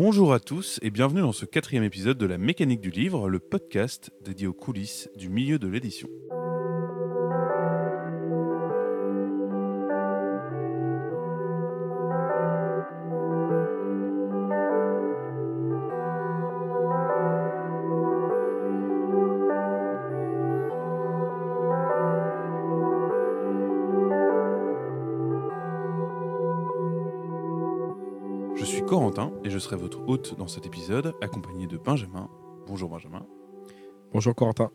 Bonjour à tous et bienvenue dans ce quatrième épisode de La mécanique du livre, le podcast dédié aux coulisses du milieu de l'édition. Je serai votre hôte dans cet épisode, accompagné de Benjamin. Bonjour Benjamin. Bonjour Corentin.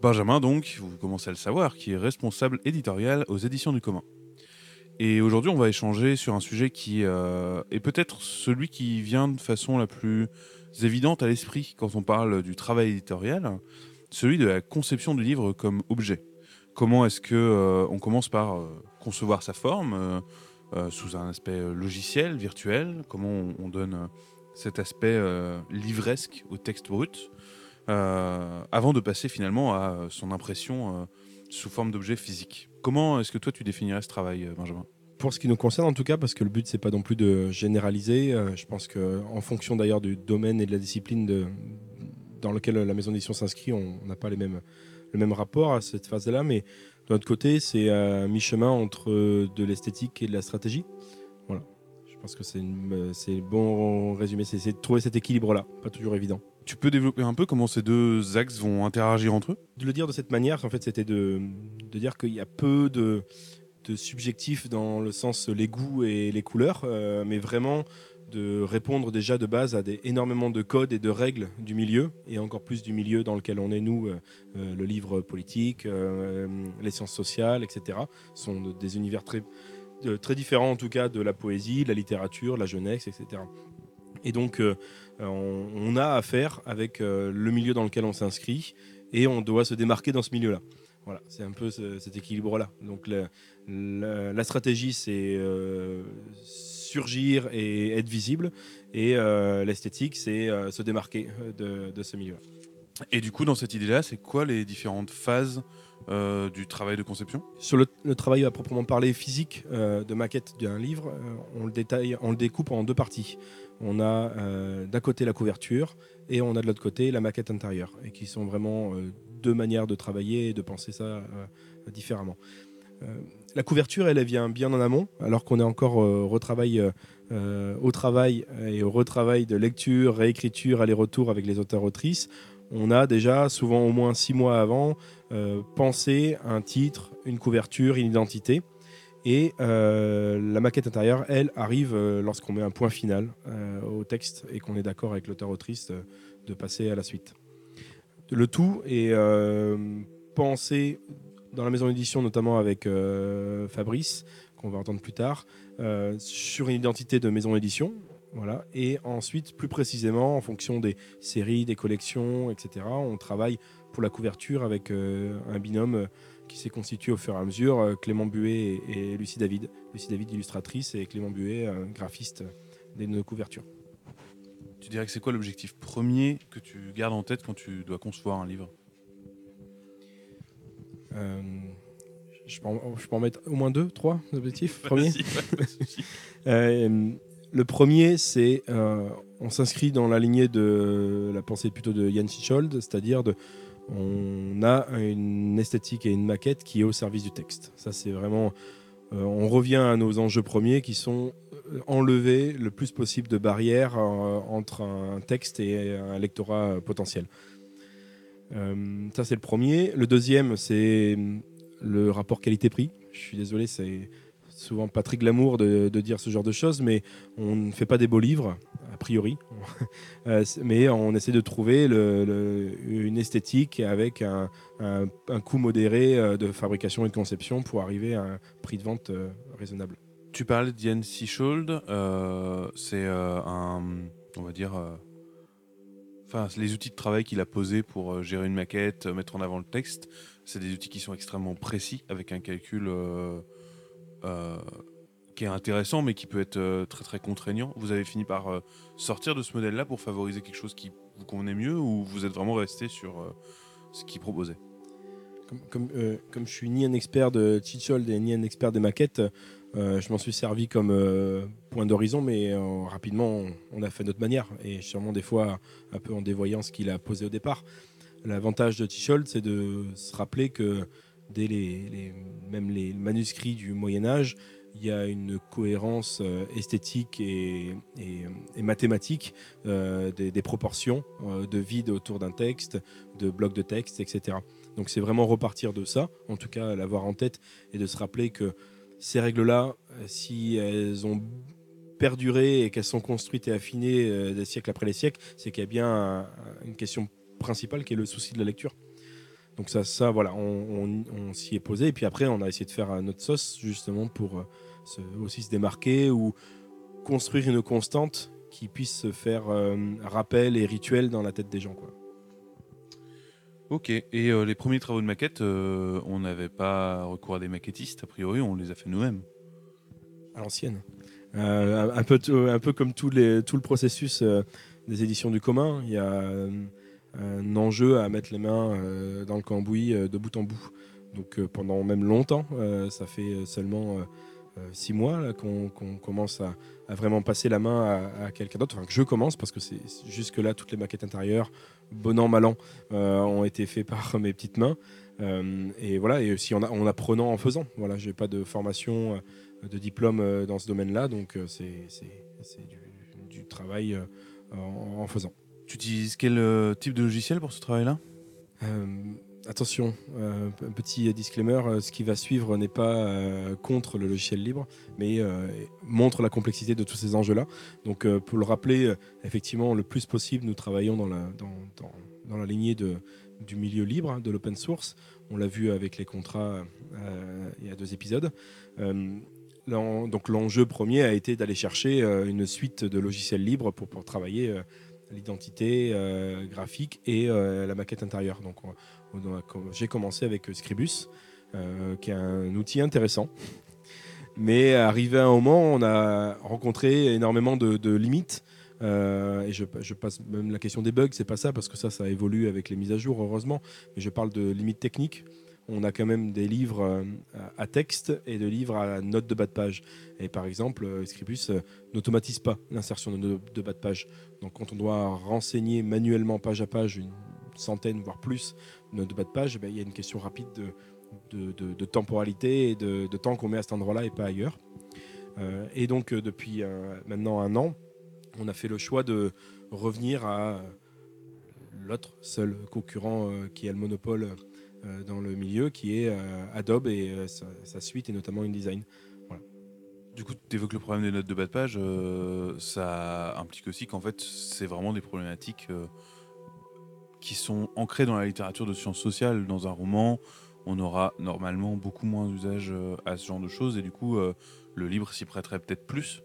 Benjamin, donc, vous commencez à le savoir, qui est responsable éditorial aux éditions du commun. Et aujourd'hui, on va échanger sur un sujet qui euh, est peut-être celui qui vient de façon la plus évidente à l'esprit quand on parle du travail éditorial, celui de la conception du livre comme objet. Comment est-ce que euh, on commence par euh, concevoir sa forme sous un aspect euh, logiciel, virtuel Comment on, on donne euh, cet aspect euh, livresque au texte brut euh, avant de passer finalement à euh, son impression euh, sous forme d'objet physique. Comment est-ce que toi tu définirais ce travail, euh, Benjamin? Pour ce qui nous concerne en tout cas, parce que le but c'est pas non plus de généraliser, euh, je pense que en fonction d'ailleurs du domaine et de la discipline dans lequel la maison d'édition s'inscrit, on n'a pas les mêmes, le même rapport à cette phase-là, mais de notre côté c'est à mi-chemin entre euh, de l'esthétique et de la stratégie. Voilà. Je pense que c'est une- euh, le bon résumé, c'est de trouver cet équilibre-là, pas toujours évident. Tu peux développer un peu comment ces deux axes vont interagir entre eux? De le dire de cette manière, en fait, c'était de, de dire qu'il y a peu de, de subjectif dans le sens les goûts et les couleurs, euh, mais vraiment de répondre déjà de base à des, énormément de codes et de règles du milieu, et encore plus du milieu dans lequel on est, nous, euh, euh, le livre politique, euh, les sciences sociales, etc., sont de- des univers très, très différents, en tout cas, de la poésie, la littérature, la jeunesse, etc. Et donc, on, a affaire avec le milieu dans lequel on s'inscrit, et on doit se démarquer dans ce milieu-là. Voilà, c'est un peu ce- cet équilibre-là. Donc la, stratégie, c'est surgir et être visible, et euh, l'esthétique, c'est euh, se démarquer euh, de, de ce milieu. Et du coup, dans cette idée-là, c'est quoi les différentes phases euh, du travail de conception? Sur le, le travail à proprement parler physique euh, de maquette d'un livre, euh, on le détaille, on le découpe en deux parties. On a d'un côté la couverture et on a de l'autre côté la maquette intérieure, et qui sont vraiment deux manières de travailler et de penser ça différemment. Euh, la couverture, elle, elle vient bien en amont, alors qu'on est encore retravail, euh, euh, au travail et au retravail de lecture, réécriture, aller-retour avec les auteurs-autrices. On a déjà, souvent au moins six mois avant, pensé un titre, une couverture, une identité. Et la maquette intérieure, elle, arrive lorsqu'on met un point final au texte et qu'on est d'accord avec l'auteur-autrice de, de passer à la suite. Le tout est pensé dans la maison d'édition, notamment avec euh, Fabrice, qu'on va entendre plus tard, euh, sur une identité de maison d'édition. Voilà. Et ensuite, plus précisément, en fonction des séries, des collections, etc., on travaille pour la couverture avec euh, un binôme qui s'est constitué au fur et à mesure, Clément Buet et, Lucie David. Lucie David, illustratrice, et Clément Buet, graphiste des nos couvertures. Tu dirais que c'est quoi l'objectif premier que tu gardes en tête quand tu dois concevoir un livre? Euh, je, peux en, je peux en mettre au moins deux, trois objectifs souci. Euh, le premier, c'est euh, on s'inscrit dans la lignée de la pensée plutôt de Jan Sichold, c'est-à-dire de on a une esthétique et une maquette qui est au service du texte. Ça, c'est vraiment. euh, on revient à nos enjeux premiers qui sont enlever le plus possible de barrières euh, entre un texte et un lectorat potentiel. Euh, ça, c'est le premier. Le deuxième, c'est le rapport qualité-prix. Je suis désolé, c'est souvent pas très glamour de, dire ce genre de choses, mais on ne fait pas des beaux livres, a priori. Euh, mais on essaie de trouver une esthétique avec un, coût modéré euh, de fabrication et de conception pour arriver à un prix de vente raisonnable. Tu parlais de Jan Sichold, euh, c'est un, on va dire, les outils de travail qu'il a posés pour euh, gérer une maquette, euh, mettre en avant le texte, c'est des outils qui sont extrêmement précis, avec un calcul euh, qui est intéressant, mais qui peut être très très contraignant. Vous avez fini par sortir de ce modèle-là pour favoriser quelque chose qui vous convenait mieux, ou vous êtes vraiment resté sur ce qu'il proposait? Comme, je suis ni un expert de Chichold et ni un expert des maquettes, Euh, je m'en suis servi comme euh, point d'horizon, mais euh, rapidement, on, a fait notre manière, et sûrement des fois un peu en dévoyant ce qu'il a posé au départ. L'avantage de Ticholt, c'est de se rappeler que dès les, même les manuscrits du Moyen Âge, il y a une cohérence esthétique et, mathématique des, des proportions de vide autour d'un texte, de blocs de texte, etc. Donc c'est vraiment repartir de ça, en tout cas l'avoir en tête et de se rappeler que ces règles-là, euh, si elles ont perduré et qu'elles sont construites et affinées euh, des siècles après les siècles, c'est qu'il y a bien un- une question principale qui est le souci de la lecture. Donc ça, voilà, on, s'y est posé et puis après on a essayé de faire notre sauce justement pour euh, aussi se démarquer ou construire une constante qui puisse se faire rappel et rituel dans la tête des gens. Quoi. Ok, et euh, les premiers travaux de maquette, euh, on n'avait pas recours à des maquettistes, a priori, on les a fait nous-mêmes. à l'ancienne. Euh, un, peu, un peu comme tout, tout le processus des éditions du commun, il y a un enjeu à mettre les mains dans le cambouis de bout en bout. Donc pendant même longtemps, ça fait seulement six mois là, qu'on qu'on commence à, à vraiment passer la main à, à quelqu'un d'autre. Enfin que je commence parce que c'est jusque-là toutes les maquettes intérieures, bon an mal an, euh, ont été faites par mes petites mains. Euh, et voilà, et aussi en, apprenant en faisant. Voilà, j'ai pas de formation euh, de diplôme euh, dans ce domaine-là, donc euh, c'est c'est- c'est du, du travail euh, en, en faisant. Tu utilises quel euh, type de logiciel pour ce travail-là? Euh, attention, euh, petit disclaimer, euh, ce qui va suivre n'est pas euh, contre le logiciel libre, mais montre la complexité de tous ces enjeux-là. Donc pour le rappeler, effectivement, le plus possible, nous travaillons dans la, dans, dans- dans la lignée de, du milieu libre, hein, de l'open source. On l'a vu avec les contrats il y a deux épisodes. Donc l'enjeu premier a été d'aller chercher une suite de logiciels libres pour, pour travailler l'identité graphique et la maquette intérieure. Donc on- j'ai commencé avec Scribus, euh, qui est un outil intéressant. Mais arrivé à un moment, on a rencontré énormément de, limites. Euh, et je, passe même la question des bugs, c'est pas ça, parce que ça, ça évolue avec les mises à jour, heureusement. Mais je parle de limites techniques. On a quand même des livres euh, à texte et des livres à note de bas de page. Et par exemple, euh, Scribus euh, n'automatise pas l'insertion de notes de bas de page. Donc quand on doit renseigner manuellement page à page une centaine, voire plus, de de bas de page, il y a une question rapide de, temporalité et de, temps qu'on met à cet endroit-là et pas ailleurs. Euh, et donc euh, depuis euh, maintenant un an, on a fait le choix de revenir à l'autre seul concurrent qui a le monopole dans le milieu, qui est Adobe et sa, suite et notamment InDesign. Du coup, tu évoques le problème des notes de bas de page. ça implique aussi qu'en fait, c'est vraiment des problématiques qui sont ancrées dans la littérature de sciences sociales. Dans un roman, on aura normalement beaucoup moins d'usage euh, à ce genre de choses et du coup, euh, le libre s'y prêterait peut-être plus.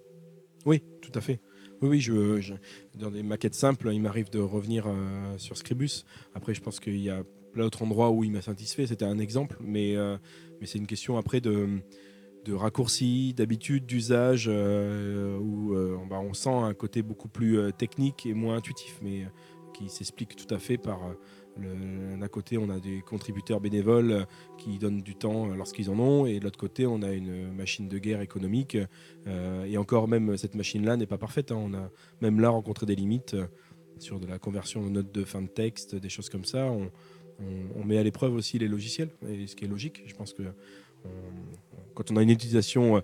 Oui, tout à fait. Oui, oui, je, je- dans des maquettes simples, il m'arrive de revenir euh, sur Scribus. Après, je pense qu'il y a plein d'autres endroits où il m'a satisfait. C'était un exemple, mais, mais c'est une question après de, de raccourci, d'habitude, d'usage, où bah, on sent un côté beaucoup plus technique et moins intuitif, mais qui s'explique tout à fait par euh, d'un côté, on a des contributeurs bénévoles euh, qui donnent du temps euh, lorsqu'ils en ont, et de l'autre côté, on a une machine de guerre économique. et encore, même cette machine-là n'est pas parfaite. hein. On a même là rencontré des limites sur de la conversion de notes de fin de texte, des choses comme ça. On, met à l'épreuve aussi les logiciels, et ce qui est logique. Je pense que quand on a une utilisation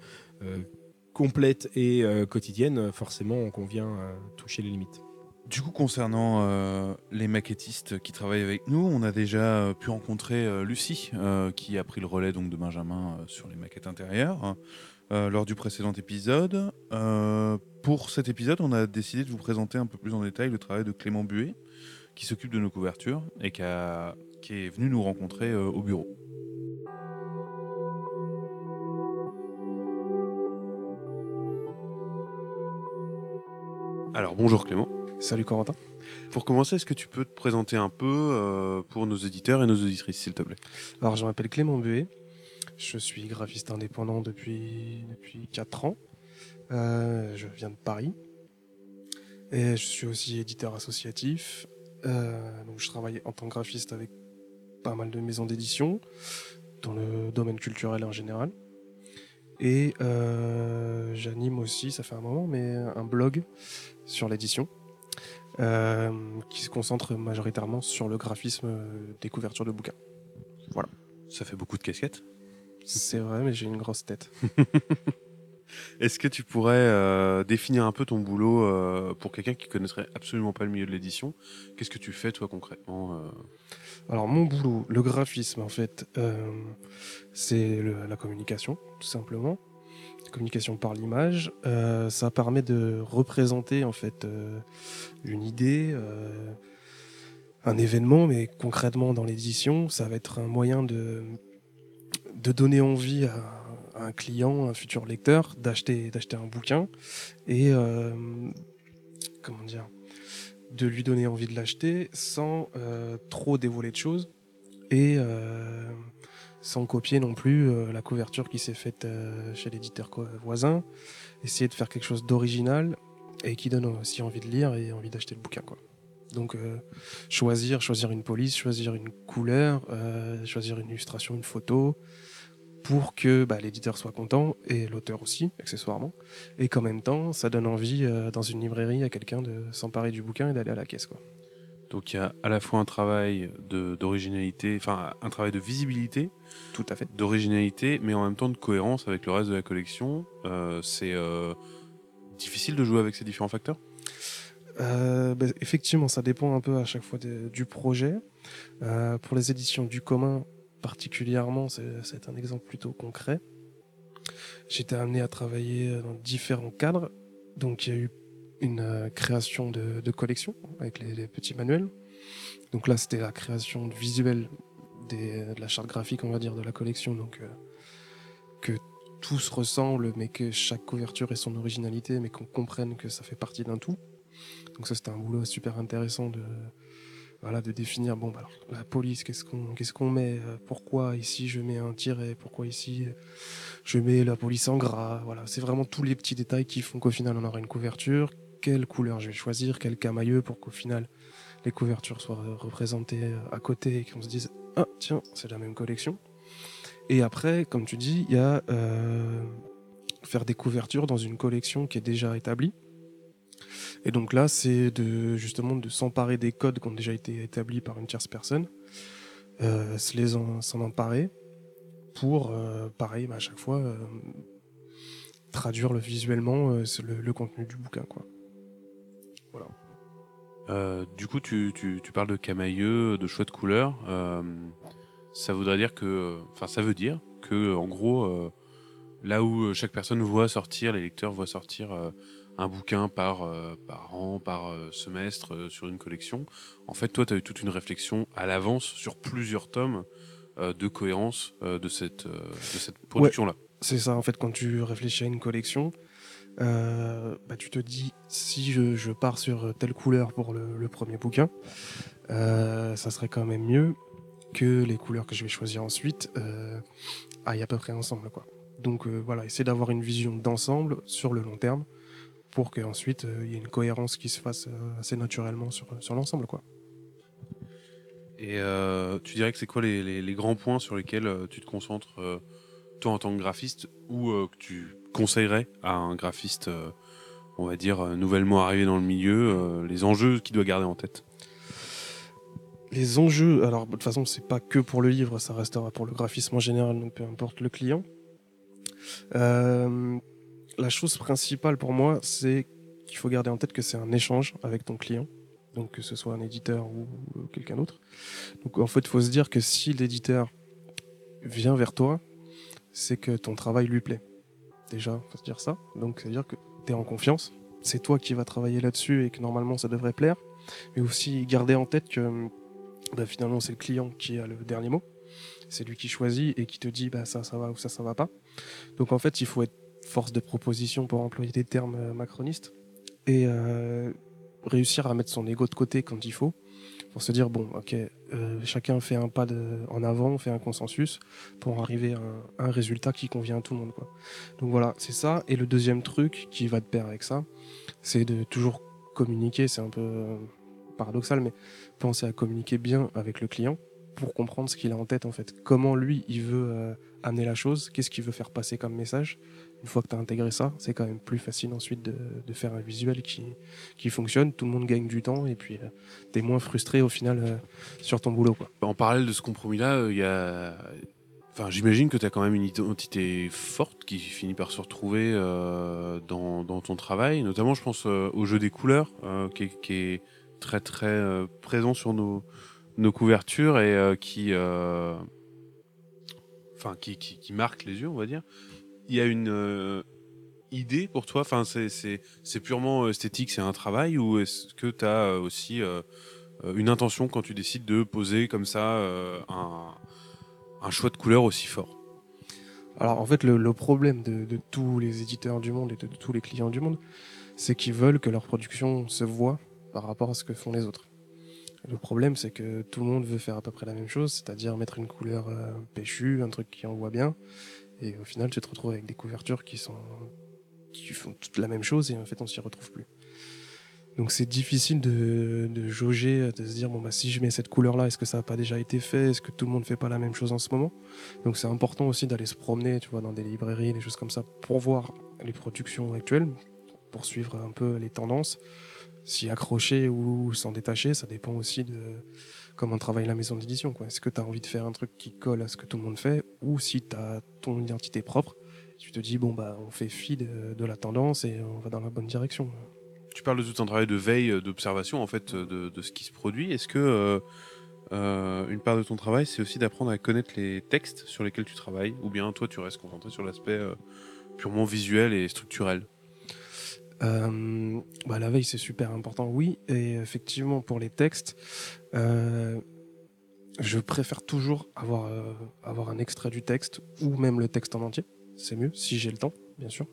complète et quotidienne, forcément, on convient à toucher les limites. Du coup, concernant euh, les maquettistes qui travaillent avec nous, on a déjà euh, pu rencontrer euh, Lucie, qui a pris le relais donc de Benjamin sur les maquettes intérieures euh, lors du précédent épisode. Pour cet épisode, on a décidé de vous présenter un peu plus en détail le travail de Clément Buet, qui s'occupe de nos couvertures et qui, est venu nous rencontrer au bureau. Alors bonjour Clément. Salut Corentin. Pour commencer, est-ce que tu peux te présenter un peu euh, pour nos éditeurs et nos auditrices, s'il te plaît? Alors je m'appelle Clément Buet. Je suis graphiste indépendant depuis, depuis 4 ans. Euh, je viens de Paris. Et je suis aussi éditeur associatif. Euh, donc je travaille en tant que graphiste avec pas mal de maisons d'édition dans le domaine culturel en général. Et euh, j'anime aussi, ça fait un moment, mais un blog sur l'édition euh, qui se concentre majoritairement sur le graphisme des couvertures de bouquins. Ça fait beaucoup de casquettes? C'est vrai, mais j'ai une grosse tête. Est-ce que tu pourrais euh, définir un peu ton boulot euh, pour quelqu'un qui connaîtrait absolument pas le milieu de l'édition? Qu'est-ce que tu fais toi concrètement euh? Alors mon boulot, le graphisme en fait, euh, c'est la communication, tout simplement. Communication par l'image. Euh, ça permet de représenter en fait euh, une idée, euh, un événement, mais concrètement dans l'édition, ça va être un moyen de, donner envie à, un client, un futur lecteur, d'acheter d'acheter un bouquin et comment dire de lui donner envie de l'acheter sans trop dévoiler de choses et sans copier non plus euh, la couverture qui s'est faite euh, chez l'éditeur co- voisin. Essayer de faire quelque chose d'original et qui donne aussi envie de lire et envie d'acheter le bouquin. Quoi. Donc euh, choisir, choisir une police, choisir une couleur, euh, choisir une illustration, une photo pour que bah, l'éditeur soit content et l'auteur aussi, accessoirement et qu'en même temps, ça donne envie euh, dans une librairie à quelqu'un de s'emparer du bouquin et d'aller à la caisse. Quoi. Donc il y a à la fois un travail d'originalité, enfin un travail de visibilité, Tout à fait. d'originalité, mais en même temps de cohérence avec le reste de la collection. Euh, c'est euh, difficile de jouer avec ces différents facteurs? Euh, bah, effectivement, ça dépend un peu à chaque fois de- du projet. Pour les éditions du commun, particulièrement, c'est c'est un exemple plutôt concret. J'étais amené à travailler dans différents cadres. Donc, il y a eu une euh, création de, collection avec les, petits manuels. Donc là, c'était la création de visuel des, de la charte graphique, on va dire, de la collection. Donc, euh, que tout se ressemble, mais que chaque couverture ait son originalité, mais qu'on comprenne que ça fait partie d'un tout. Donc ça c'était un boulot super intéressant de voilà de définir bon bah alors la police qu'est-ce qu'on qu'est-ce qu'on met euh, pourquoi ici je mets un tiret pourquoi ici je mets la police en gras voilà c'est vraiment tous les petits détails qui font qu'au final on aura une couverture quelle couleur je vais choisir quel camailleux pour qu'au final les couvertures soient représentées à côté et qu'on se dise ah tiens c'est la même collection et après comme tu dis il y a euh, faire des couvertures dans une collection qui est déjà établie et donc là, c'est de justement de s'emparer des codes qui ont déjà été établis par une tierce personne, euh, s'en emparer pour, euh, pareil, bah, à chaque fois, traduire le, visuellement le, contenu du bouquin. Euh, du coup, tu, tu- tu parles de camailleux, de choix de couleurs. Euh, ça voudrait dire que, enfin, ça veut dire que, en gros, euh, là où chaque personne voit sortir, les lecteurs voient sortir un bouquin par, par an, par semestre sur une collection. En fait, toi, tu as eu toute une réflexion à l'avance sur plusieurs tomes de cohérence de cette, de cette production-là. C'est ça, en fait, quand tu réfléchis à une collection, euh, bah, tu te dis, si je, pars sur telle couleur pour le, premier bouquin, euh, ça serait quand même mieux que les couleurs que je vais choisir ensuite euh, aillent à peu près ensemble. Quoi. Donc voilà, essayer d'avoir une vision d'ensemble sur le long terme pour qu'ensuite il y ait une cohérence qui se fasse assez naturellement sur, sur l'ensemble. quoi. Et tu dirais que c'est quoi les, les- grands points sur lesquels tu te concentres, toi en tant que graphiste, ou que tu conseillerais à un graphiste, euh, on va dire, euh, nouvellement arrivé dans le milieu, euh, les enjeux qu'il doit garder en tête Les enjeux, alors de toute façon, c'est pas que pour le livre, ça restera pour le graphisme en général, donc peu importe le client. La chose principale pour moi, c'est qu'il faut garder en tête que c'est un échange avec ton client, donc que ce soit un éditeur ou quelqu'un d'autre. Donc en fait, il faut se dire que si l'éditeur vient vers toi, c'est que ton travail lui plaît. Déjà, faut se dire ça. Donc, c'est-à-dire que tu es en confiance. C'est toi qui vas travailler là-dessus et que normalement ça devrait plaire. Mais aussi garder en tête que bah, finalement c'est le client qui a le dernier mot. C'est lui qui choisit et qui te dit bah, ça, ça va ou ça, ça va pas. Donc en fait, il faut être force de proposition pour employer des termes euh, macronistes et euh, réussir à mettre son ego de côté quand il faut pour se dire bon ok euh, chacun fait un pas en avant fait un consensus pour arriver à un, un résultat qui convient à tout le monde quoi donc voilà c'est ça et le deuxième truc qui va de pair avec ça c'est de toujours communiquer c'est un peu euh, paradoxal mais penser à communiquer bien avec le client pour comprendre ce qu'il a en tête en fait. Comment lui, il veut euh, amener la chose, qu'est-ce qu'il veut faire passer comme message. Une fois que tu as intégré ça, c'est quand même plus facile ensuite de, faire un visuel qui, fonctionne, tout le monde gagne du temps et puis euh, tu es moins frustré au final euh, sur ton boulot. Quoi. En parallèle de ce compromis-là. Enfin, j'imagine que tu as quand même une identité forte qui finit par se retrouver dans, ton travail. Notamment, je pense au jeu des couleurs, qui est, très très présent sur nos, couvertures et euh, euh, qui, marque les yeux, on va dire. Il y a une euh, idée pour toi? Enfin, c'est purement esthétique, c'est un travail ou est-ce que tu as aussi une intention quand tu décides de poser comme ça un, un, choix de couleur aussi fort? Alors en fait, le, problème de, tous les éditeurs du monde et de, de tous les clients du monde, c'est qu'ils veulent que leur production se voit par rapport à ce que font les autres. Le problème, c'est que tout le monde veut faire à peu près la même chose, c'est-à-dire mettre une couleur euh, péchue, un truc qui envoie bien. Et au final, tu te retrouves avec des couvertures qui sont qui font toute la même chose et en fait, on s'y retrouve plus. Donc c'est difficile de, de, jauger, de se dire bon bah si je mets cette couleur là, est-ce que ça n'a pas déjà été fait? Est-ce que tout le monde fait pas la même chose en ce moment? Donc c'est important aussi d'aller se promener, tu vois, dans des librairies, des choses comme ça, pour voir les productions actuelles, pour suivre un peu les tendances s'y accrocher ou s'en détacher, ça dépend aussi de comment travaille la maison d'édition. Est-ce que tu as envie de faire un truc qui colle à ce que tout le monde fait ou si tu as ton identité propre, tu te dis bon bah on fait fi de, la tendance et on va dans la bonne direction. Tu parles de tout un travail de veille, euh, d'observation en fait de, ce qui se produit. Est-ce que euh, euh, une part de ton travail c'est aussi d'apprendre à connaître les textes sur lesquels tu travailles? Ou bien toi tu restes concentré sur l'aspect purement visuel et structurel? Euh, bah, la veille, c'est super important, oui. Et effectivement, pour les textes, euh, je préfère toujours avoir, euh, avoir un extrait du texte ou même le texte en entier. C'est mieux, si j'ai le temps, bien sûr.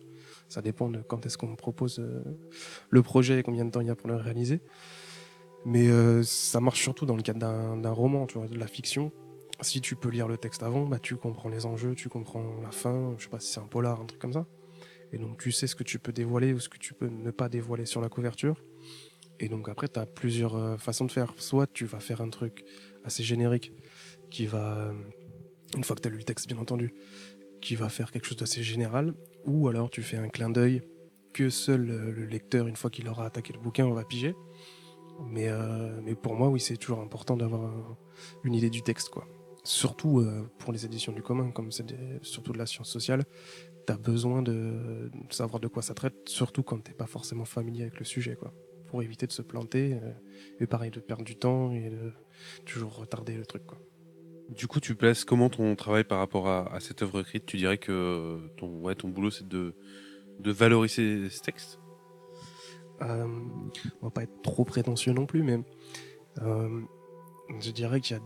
Ça dépend de quand est-ce qu'on me propose euh, le projet et combien de temps il y a pour le réaliser. Mais euh, ça marche surtout dans le cadre d'un roman, tu vois, de la fiction. Si tu peux lire le texte avant, bah, tu comprends les enjeux, tu comprends la fin, je sais pas si c'est un polar, un truc comme ça. Et donc tu sais ce que tu peux dévoiler ou ce que tu peux ne pas dévoiler sur la couverture. Et donc après, tu as plusieurs euh, façons de faire. Soit tu vas faire un truc assez générique qui va, euh, une fois que tu as lu le texte bien entendu, qui va faire quelque chose d'assez général. Ou alors tu fais un clin d'œil que seul euh, le lecteur, une fois qu'il aura attaqué le bouquin, va piger. Mais, euh, mais pour moi, oui, c'est toujours important d'avoir une idée du texte, quoi. Surtout pour les éditions du commun, comme c'est surtout de la science sociale, tu as besoin de, savoir de quoi ça traite, surtout quand t'es pas forcément familier avec le sujet, quoi. Pour éviter de se planter, et pareil, de perdre du temps et de toujours retarder le truc, quoi. Du coup, tu places comment ton travail par rapport à, cette œuvre écrite? Tu dirais que ton, ouais, ton boulot, c'est de, de valoriser ce texte euh, On va pas être trop prétentieux non plus, mais euh, je dirais qu'il y a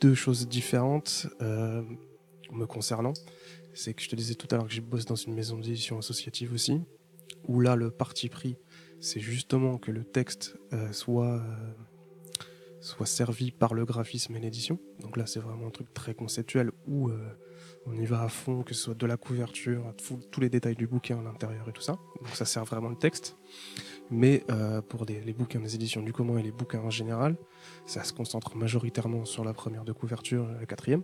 deux choses différentes euh, me concernant. C'est que je te disais tout à l'heure que je bosse dans une maison d'édition associative aussi, où là le parti pris, c'est justement que le texte euh, soit euh, soit servi par le graphisme et l'édition. Donc là c'est vraiment un truc très conceptuel où euh, on y va à fond, que ce soit de la couverture, tous les détails du bouquin à l'intérieur et tout ça. Donc ça sert vraiment le texte. Mais euh, pour les bouquins des éditions du commun et les bouquins en général, ça se concentre majoritairement sur la première de couverture la quatrième.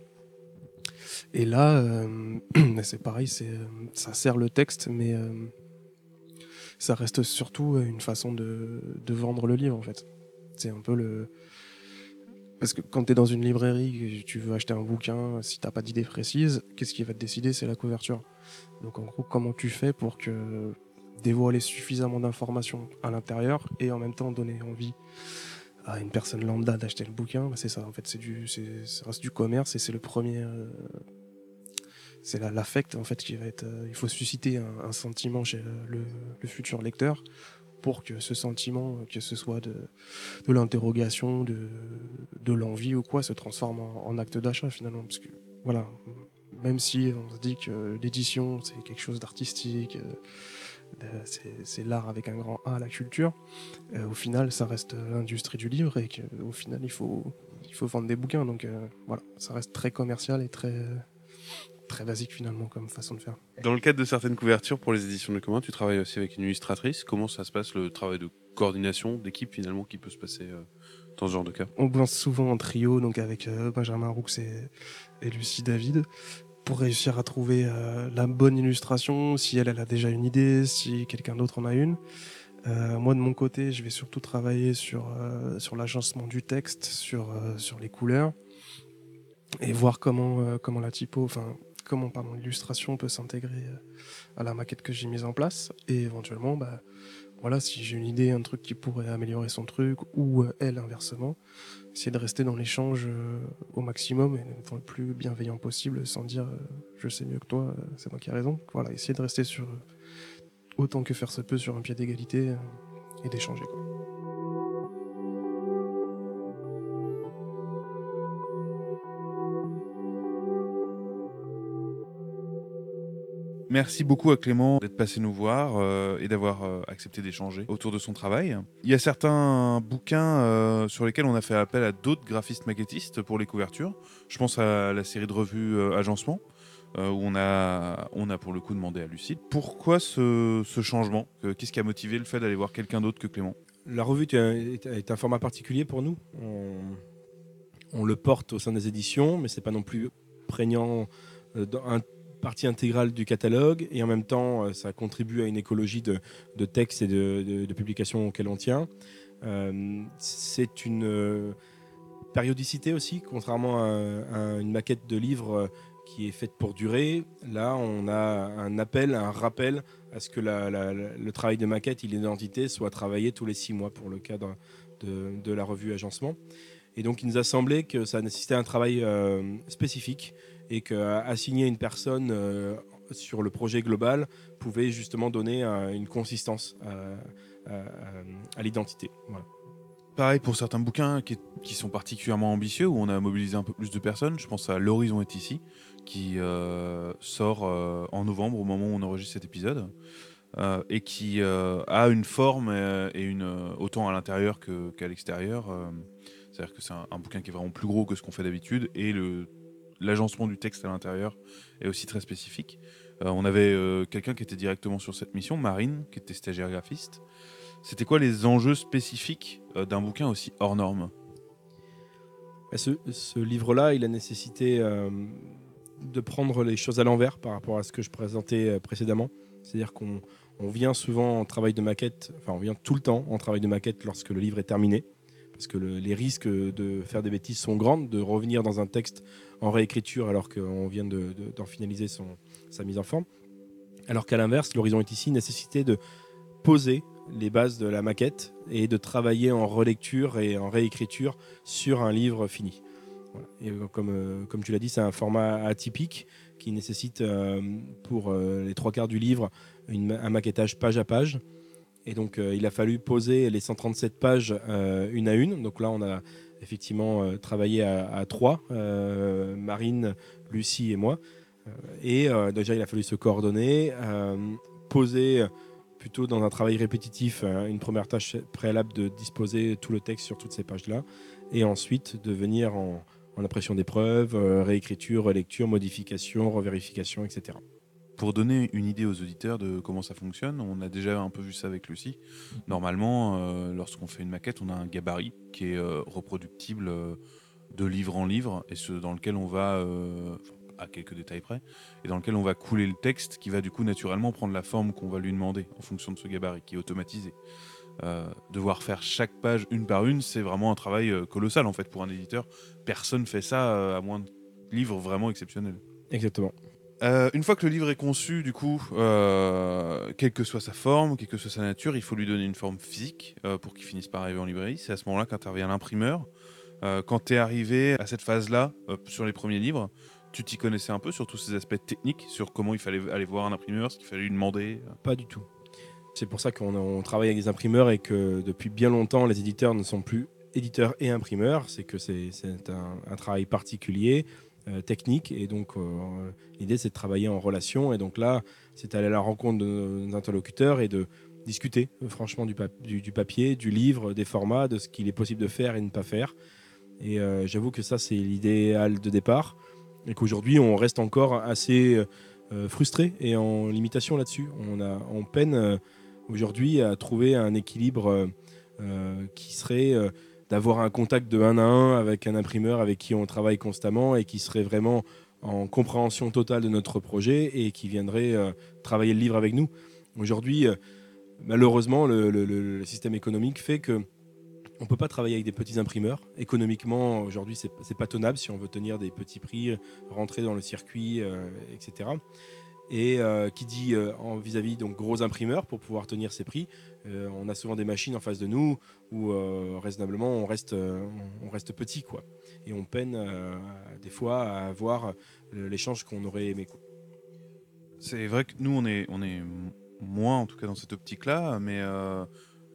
Et là, euh, c'est pareil, ça sert le texte, mais ça reste surtout une façon de, vendre le livre, en fait. C'est un peu le... Parce que quand tu es dans une librairie, tu veux acheter un bouquin, si t'as pas d'idée précise, qu'est-ce qui va te décider? C'est la couverture. Donc en gros, comment tu fais pour que dévoiler suffisamment d'informations à l'intérieur et en même temps donner envie à une personne lambda d'acheter le bouquin, bah, c'est ça. En fait, c'est du, ça reste du commerce et c'est le premier. Euh, c'est l'affect en fait qui va être. Euh, il faut susciter un, sentiment chez le, futur lecteur pour que ce sentiment, que ce soit de, l'interrogation, de, l'envie ou quoi, se transforme en, acte d'achat finalement. Parce que voilà, même si on se dit que l'édition c'est quelque chose d'artistique. Euh, c'est l'art avec un grand A, la culture. Euh, au final, ça reste l'industrie du livre et qu'au final, il faut, il faut vendre des bouquins. Donc euh, voilà, ça reste très commercial et très, très basique finalement comme façon de faire. Dans le cadre de certaines couvertures pour les éditions de commun, tu travailles aussi avec une illustratrice. Comment ça se passe le travail de coordination d'équipe finalement qui peut se passer euh, dans ce genre de cas? On bosse souvent en trio, donc avec euh, Benjamin Roux et, et, Lucie David, pour réussir à trouver euh, la bonne illustration, si elle, elle a déjà une idée, si quelqu'un d'autre en a une. Euh, moi, de mon côté, je vais surtout travailler sur, euh, sur l'agencement du texte, sur, sur les couleurs, et voir comment, comment la typo, enfin, comment pardon, l'illustration peut s'intégrer à la maquette que j'ai mise en place, et éventuellement, bah, voilà, si j'ai une idée, un truc qui pourrait améliorer son truc, ou elle inversement, essayer de rester dans l'échange au maximum et le plus bienveillant possible, sans dire je sais mieux que toi, c'est moi qui ai raison. Voilà, essayer de rester sur autant que faire se peut sur un pied d'égalité et d'échanger. Merci beaucoup à Clément d'être passé nous voir euh, et d'avoir euh, accepté d'échanger autour de son travail. Il y a certains bouquins euh, sur lesquels on a fait appel à d'autres graphistes maquettistes pour les couvertures. Je pense à la série de revues Agencement, où on a, on a pour le coup demandé à Lucide. Pourquoi ce, changement? Qu'est-ce qui a motivé le fait d'aller voir quelqu'un d'autre que Clément? La revue est, un format particulier pour nous. On, le porte au sein des éditions, mais c'est pas non plus prégnant. Dans un, partie intégrale du catalogue et en même temps euh, ça contribue à une écologie de, de textes et de, de, publications auxquelles on tient. Euh, c'est une euh, périodicité aussi, contrairement à, une maquette de livre qui est faite pour durer. Là, on a un appel, un rappel à ce que le travail de maquette et l'identité soit travaillé tous les six mois pour le cadre de, de, la revue Agencement. Et donc, il nous a semblé que ça nécessitait un travail spécifique et qu'assigner une personne euh, sur le projet global pouvait justement donner euh, une consistance à, à, l'identité. Pareil pour certains bouquins qui, sont particulièrement ambitieux, où on a mobilisé un peu plus de personnes. Je pense à L'Horizon est ici, qui euh, sort euh, en novembre, au moment où on enregistre cet épisode, euh, et qui euh, a une forme et une, autant à l'intérieur qu'à qu l'extérieur. C'est-à-dire que c'est un, un, bouquin qui est vraiment plus gros que ce qu'on fait d'habitude, et le l'agencement du texte à l'intérieur est aussi très spécifique. Euh, on avait euh, quelqu'un qui était directement sur cette mission, Marine, qui était stagiaire graphiste. C'était quoi les enjeux spécifiques euh, d'un bouquin aussi hors norme? Ce, ce livre-là, il a nécessité de prendre les choses à l'envers par rapport à ce que je présentais précédemment. C'est-à-dire qu'on on vient souvent en travail de maquette, enfin on vient tout le temps en travail de maquette lorsque le livre est terminé, parce que le, les risques de faire des bêtises sont grands, de revenir dans un texte en réécriture alors qu'on vient d'en de, de, finaliser sa mise en forme. Alors qu'à l'inverse, l'horizon est ici nécessitait de poser les bases de la maquette et de travailler en relecture et en réécriture sur un livre fini. Comme, euh, comme tu l'as dit, c'est un format atypique qui nécessite euh, pour euh, les trois quarts du livre un maquettage page à page. Et donc euh, il a fallu poser les 137 pages euh, une à une. Donc là on a effectivement euh, travaillé à, trois, Marine, Lucie et moi. et déjà il a fallu se coordonner, poser plutôt dans un travail répétitif, une première tâche préalable de disposer tout le texte sur toutes ces pages-là, et ensuite de venir en, en impression d'épreuves, réécriture, relecture, modification, revérification, etc. Pour donner une idée aux auditeurs de comment ça fonctionne, on a déjà un peu vu ça avec Lucie. Normalement, euh, lorsqu'on fait une maquette, on a un gabarit qui est euh, reproductible euh, de livre en livre, et ce dans lequel on va, à quelques détails près, et dans lequel on va couler le texte qui va du coup naturellement prendre la forme qu'on va lui demander en fonction de ce gabarit qui est automatisé. Devoir faire chaque page une par une, c'est vraiment un travail colossal en fait pour un éditeur. Personne fait ça à moins de livres vraiment exceptionnels. Exactement. Euh, une fois que le livre est conçu, du coup, euh, quelle que soit sa forme, quelle que soit sa nature, il faut lui donner une forme physique euh, pour qu'il finisse par arriver en librairie. C'est à ce moment-là qu'intervient l'imprimeur. Quand tu es arrivé à cette phase-là, sur les premiers livres, tu t'y connaissais un peu sur tous ces aspects techniques, sur comment il fallait aller voir un imprimeur, ce qu'il fallait lui demander Pas du tout. C'est pour ça qu'on travaille avec des imprimeurs et que depuis bien longtemps, les éditeurs ne sont plus éditeurs et imprimeurs. C'est que c'est un, travail particulier technique. Et donc, euh, l'idée, c'est de travailler en relation. Et donc là, c'est aller à la rencontre de nos interlocuteurs et de discuter euh, franchement du, pap du, du, papier, du livre, des formats, de ce qu'il est possible de faire et ne pas faire. Et euh, j'avoue que ça, c'est l'idéal de départ. Et qu'aujourd'hui, on reste encore assez euh, frustré et en limitation là-dessus. On, a, on peine aujourd'hui à trouver un équilibre qui serait d'avoir un contact de un à un avec un imprimeur avec qui on travaille constamment et qui serait vraiment en compréhension totale de notre projet et qui viendrait travailler le livre avec nous. Aujourd'hui, malheureusement, le, système économique fait que on ne peut pas travailler avec des petits imprimeurs. Économiquement, aujourd'hui, ce n'est pas tenable si on veut tenir des petits prix, rentrer dans le circuit, etc. Et euh, qui dit euh, vis-à-vis donc gros imprimeurs pour pouvoir tenir ces prix, euh, on a souvent des machines en face de nous où raisonnablement on reste, on reste petit quoi. Et on peine des fois à avoir l'échange qu'on aurait aimé. C'est vrai que nous on est, on est moins en tout cas dans cette optique-là, mais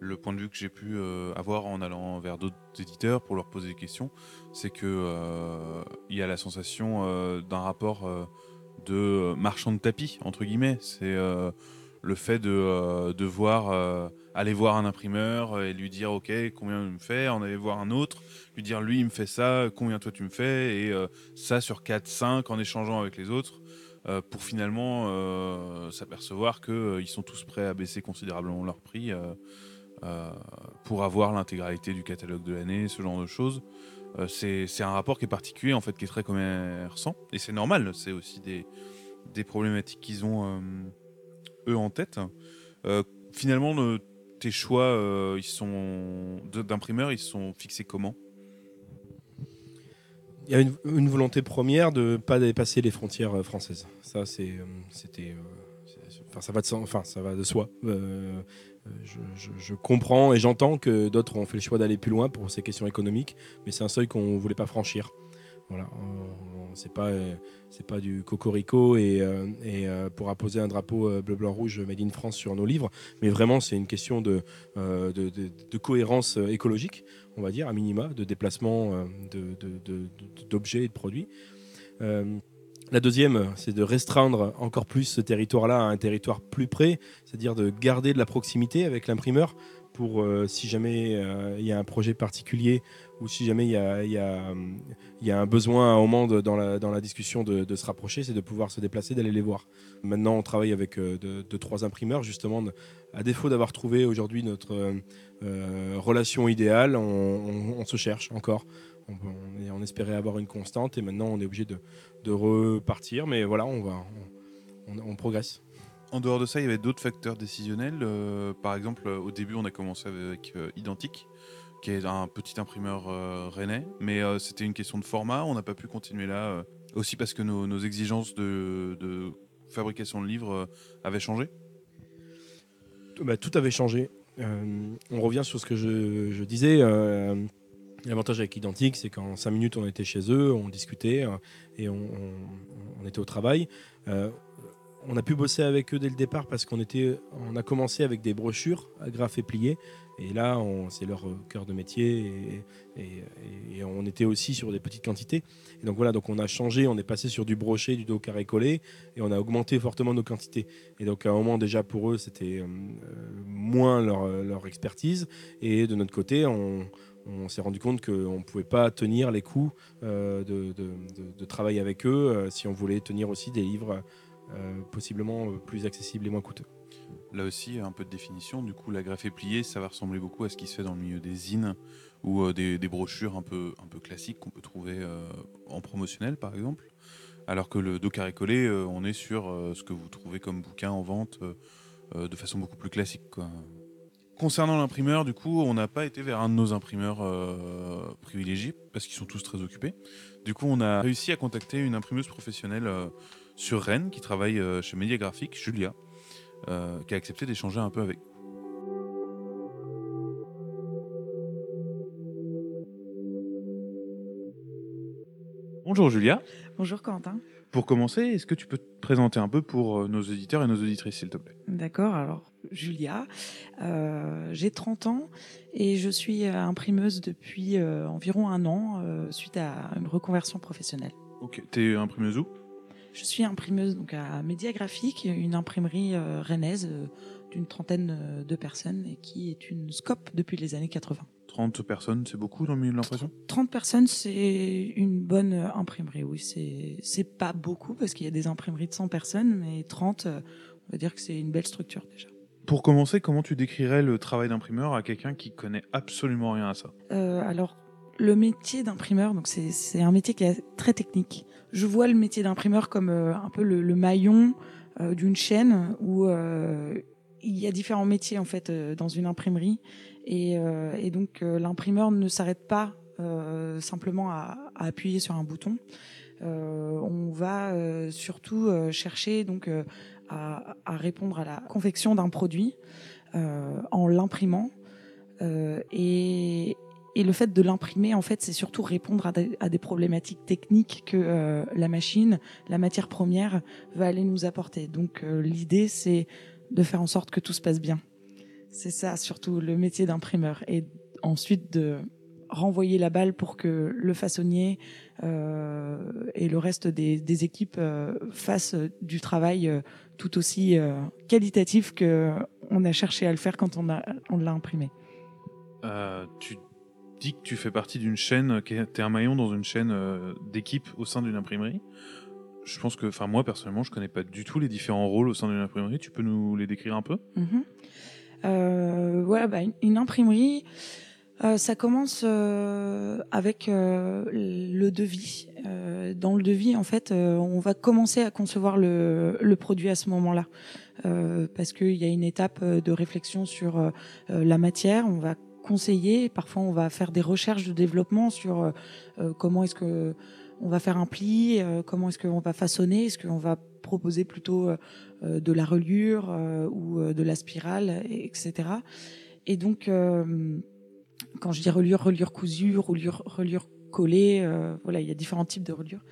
le point de vue que j'ai pu avoir en allant vers d'autres éditeurs pour leur poser des questions, c'est que il y a la sensation d'un rapport de euh, marchand de tapis, entre guillemets. C'est euh, le fait de euh, devoir aller voir un imprimeur et lui dire ok combien il me fait, en aller voir un autre, lui dire lui il me fait ça, combien toi tu me fais, et ça sur 4, 5 en échangeant avec les autres, pour finalement s'apercevoir qu'ils sont tous prêts à baisser considérablement leur prix pour avoir l'intégralité du catalogue de l'année, ce genre de choses. Euh, c'est un rapport qui est particulier, en fait, qui est très commerçant. Et c'est normal, c'est aussi des, des problématiques qu'ils ont, euh, eux, en tête. Euh, finalement, tes choix ils sont d'imprimeurs, ils sont fixés comment? Il y a une, volonté première de ne pas dépasser les frontières françaises. Ça, c'était, enfin, ça va de, enfin, ça va de soi. Je, comprends et j'entends que d'autres ont fait le choix d'aller plus loin pour ces questions économiques, mais c'est un seuil qu'on ne voulait pas franchir. Voilà, c'est pas c'est pas du cocorico et, euh, et euh, pour apposer un drapeau bleu blanc rouge made in France sur nos livres, mais vraiment c'est une question de, de, cohérence écologique, on va dire à minima, de déplacement d'objets et de produits. La deuxième, c'est de restreindre encore plus ce territoire-là à un territoire plus près, c'est-à-dire de garder de la proximité avec l'imprimeur pour euh, si jamais euh, il y a un projet particulier ou si jamais il y a, un besoin un moment dans, la, discussion de, se rapprocher, c'est de pouvoir se déplacer, d'aller les voir. Maintenant, on travaille avec euh, deux, trois imprimeurs, justement, à défaut d'avoir trouvé aujourd'hui notre relation idéale, on, se cherche encore. On, espérait avoir une constante et maintenant on est obligé de, repartir. Mais voilà, on, va, on, progresse. En dehors de ça, il y avait d'autres facteurs décisionnels. Euh, par exemple, au début, on a commencé avec euh, Identique, qui est un petit imprimeur euh, rennais, mais c'était une question de format. On n'a pas pu continuer là, aussi parce que nos, exigences de, fabrication de livres avaient changé. Bah, tout avait changé. on revient sur ce que je, je disais. L'avantage avec Identique, c'est qu'en 5 minutes, on était chez eux, on discutait euh, et on, était au travail. Euh, on a pu bosser avec eux dès le départ parce qu'on était, on a commencé avec des brochures agrafées pliées. Et là, c'est leur cœur de métier et, on était aussi sur des petites quantités. Et donc voilà, donc on a changé, on est passé sur du brochet, du dos carré collé et on a augmenté fortement nos quantités. Et donc à un moment déjà pour eux, c'était euh, moins leur, expertise. Et de notre côté, on, on s'est rendu compte qu'on ne pouvait pas tenir les coûts euh, de, travail avec eux euh, si on voulait tenir aussi des livres euh, possiblement plus accessibles et moins coûteux. Là aussi, un peu de définition. Du coup, la greffe pliée, ça va ressembler beaucoup à ce qui se fait dans le milieu des zines ou des, brochures un peu, classiques qu'on peut trouver en promotionnel, par exemple. Alors que le dos carré collé, on est sur ce que vous trouvez comme bouquin en vente de façon beaucoup plus classique. Concernant l'imprimeur, du coup, on n'a pas été vers un de nos imprimeurs euh, privilégiés parce qu'ils sont tous très occupés. Du coup, on a réussi à contacter une imprimeuse professionnelle euh, sur Rennes qui travaille euh, chez Média Graphique, Julia, qui a accepté d'échanger un peu avec. Bonjour Julia. Bonjour Quentin. Pour commencer, est-ce que tu peux te présenter un peu pour nos éditeurs et nos auditrices, s'il te plaît? D'accord. Alors, Julia. Euh, j'ai 30 ans et je suis imprimeuse depuis euh, environ un an euh, suite à une reconversion professionnelle. Ok, t'es imprimeuse où? Je suis imprimeuse donc à Média Graphique, une imprimerie rennaise d'une trentaine de personnes et qui est une scope depuis les années 80. 30 personnes, c'est beaucoup dans le milieu de l'impression? 30 personnes, c'est une bonne imprimerie, oui. C'est pas beaucoup parce qu'il y a des imprimeries de 100 personnes, mais 30, on va dire que c'est une belle structure déjà. Pour commencer, comment tu décrirais le travail d'imprimeur à quelqu'un qui connaît absolument rien à ça? Alors, le métier d'imprimeur, donc c'est un métier qui est très technique. Je vois le métier d'imprimeur comme un peu le, maillon d'une chaîne où il y a différents métiers en fait dans une imprimerie et, et donc l'imprimeur ne s'arrête pas simplement à, appuyer sur un bouton. on va surtout chercher donc à, répondre à la confection d'un produit euh, en l'imprimant. Euh, et, le fait de l'imprimer, en fait, c'est surtout répondre à des, problématiques techniques que euh, la machine, la matière première, va aller nous apporter. Donc l'idée, c'est de faire en sorte que tout se passe bien. C'est ça surtout le métier d'imprimeur. Et ensuite de renvoyer la balle pour que le façonnier euh, et le reste des, équipes euh, fassent du travail euh, tout aussi qualitatif que on a cherché à le faire quand on a on l'a imprimé. tu dis que tu fais partie d'une chaîne, tu es un maillon dans une chaîne d'équipe au sein d'une imprimerie. Je pense que, enfin moi personnellement, je connais pas du tout les différents rôles au sein d'une imprimerie. Tu peux nous les décrire un peu? Mm-hmm. Ouais, bah, une imprimerie. Euh, ça commence euh, avec euh, le devis. dans le devis, en fait, on va commencer à concevoir le, le produit à ce moment-là, parce qu'il y a une étape de réflexion sur la matière. On va conseiller, parfois on va faire des recherches de développement sur comment est-ce que on va faire un pli, comment est-ce qu'on va façonner, est-ce qu'on va proposer plutôt de la reliure ou de la spirale, etc. Et donc quand je dis reliure, reliure cousue, reliure, reliure collée, euh, voilà, il y a différents types de reliures.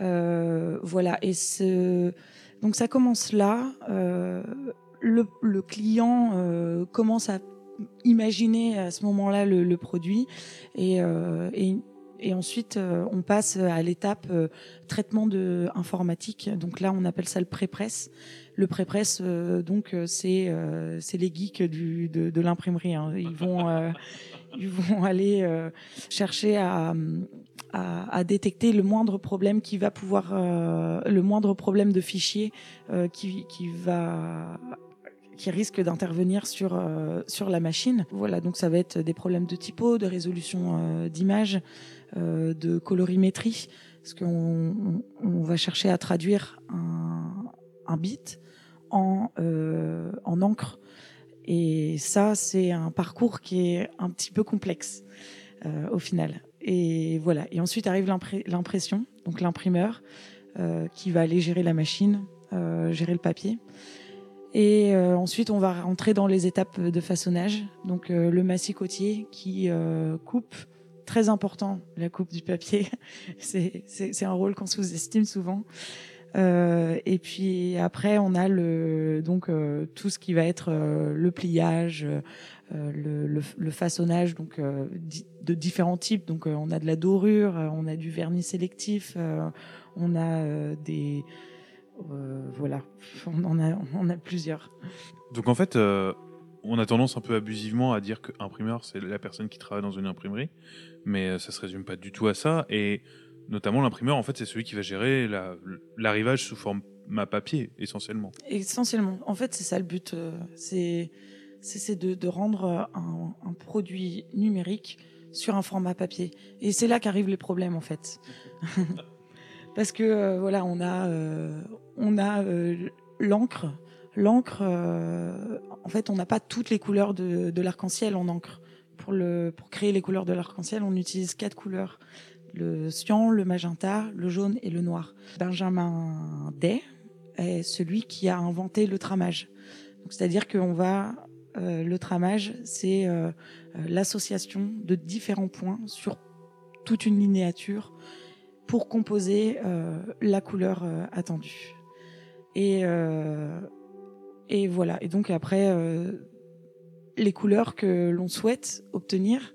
Euh, voilà, et donc ça commence là. Euh, le, client euh, commence à imaginer à ce moment-là le, le, produit euh, et et ensuite, on passe à l'étape traitement de informatique. Donc là, on appelle ça le pré-presse. Le pré-presse, donc, c'est c'est les geeks de, l'imprimerie. Hein. Ils vont ils vont aller euh, chercher à, à, détecter le moindre problème qui va pouvoir, euh, le moindre problème de fichier euh, qui, qui va qui risque d'intervenir sur sur la machine. Voilà, donc ça va être des problèmes de typo, de résolution d'image, de colorimétrie, parce qu'on on, va chercher à traduire un, bit en en encre et ça, c'est un parcours qui est un petit peu complexe euh, au final. Et voilà. Et ensuite arrive l'impression, donc l'imprimeur euh, qui va aller gérer la machine, euh, gérer le papier. Et euh, ensuite, on va rentrer dans les étapes de façonnage. Donc euh, le massicotier qui euh, coupe, très important, la coupe du papier. c'est un rôle qu'on sous-estime souvent. Euh, et puis après, on a le donc euh, tout ce qui va être euh, le pliage, le, façonnage, donc de différents types. Donc on a de la dorure, on a du vernis sélectif, on a des voilà, on en a plusieurs. Donc en fait. on a tendance un peu abusivement à dire qu'imprimeur, c'est la personne qui travaille dans une imprimerie, mais ça se résume pas du tout à ça. Et Notamment l'imprimeur, en fait, c'est celui qui va gérer l'arrivage sous forme ma papier, essentiellement. Essentiellement. En fait, c'est ça le but. Euh, c'est de, de, rendre euh, un, produit numérique sur un format papier. Et c'est là qu'arrivent les problèmes, en fait. Parce que, euh, voilà, on a, a l'encre. L'encre, en fait, on n'a pas toutes les couleurs de l'arc-en-ciel en encre. Pour, créer les couleurs de l'arc-en-ciel, on utilise quatre couleurs le cyan, le magenta, le jaune et le noir. Benjamin Day est celui qui a inventé le tramage. C'est-à-dire qu'on va euh, le tramage, c'est euh, euh, l'association de différents points sur toute une linéature pour composer la couleur attendue. Et, et voilà. Et donc après, les couleurs que l'on souhaite obtenir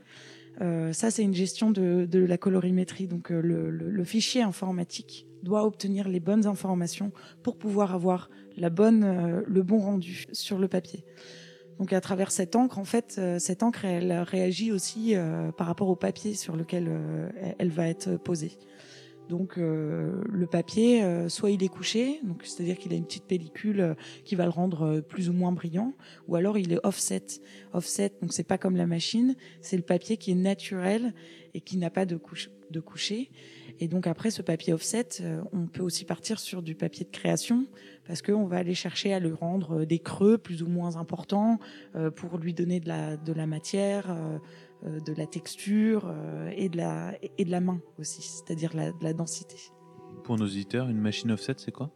euh, ça, c'est une gestion de, de, la colorimétrie. Donc, euh, le, le, le, fichier informatique doit obtenir les bonnes informations pour pouvoir avoir la bonne, euh, le bon rendu sur le papier. Donc, à travers cette encre, en fait, cette encre, elle réagit aussi par rapport au papier sur lequel elle va être posée. Donc le papier, soit il est couché, donc c'est-à-dire qu'il a une petite pellicule qui va le rendre plus ou moins brillant, ou alors il est offset. Offset, donc c'est pas comme la machine, c'est le papier qui est naturel et qui n'a pas de couche de coucher. Et donc après ce papier offset, euh, on peut aussi partir sur du papier de création parce qu'on va aller chercher à le rendre euh, des creux plus ou moins importants euh, pour lui donner de la, de la matière, de la texture et de la, et de la main aussi, c'est-à-dire la, de la densité. Pour nos auditeurs, une machine offset, c'est quoi?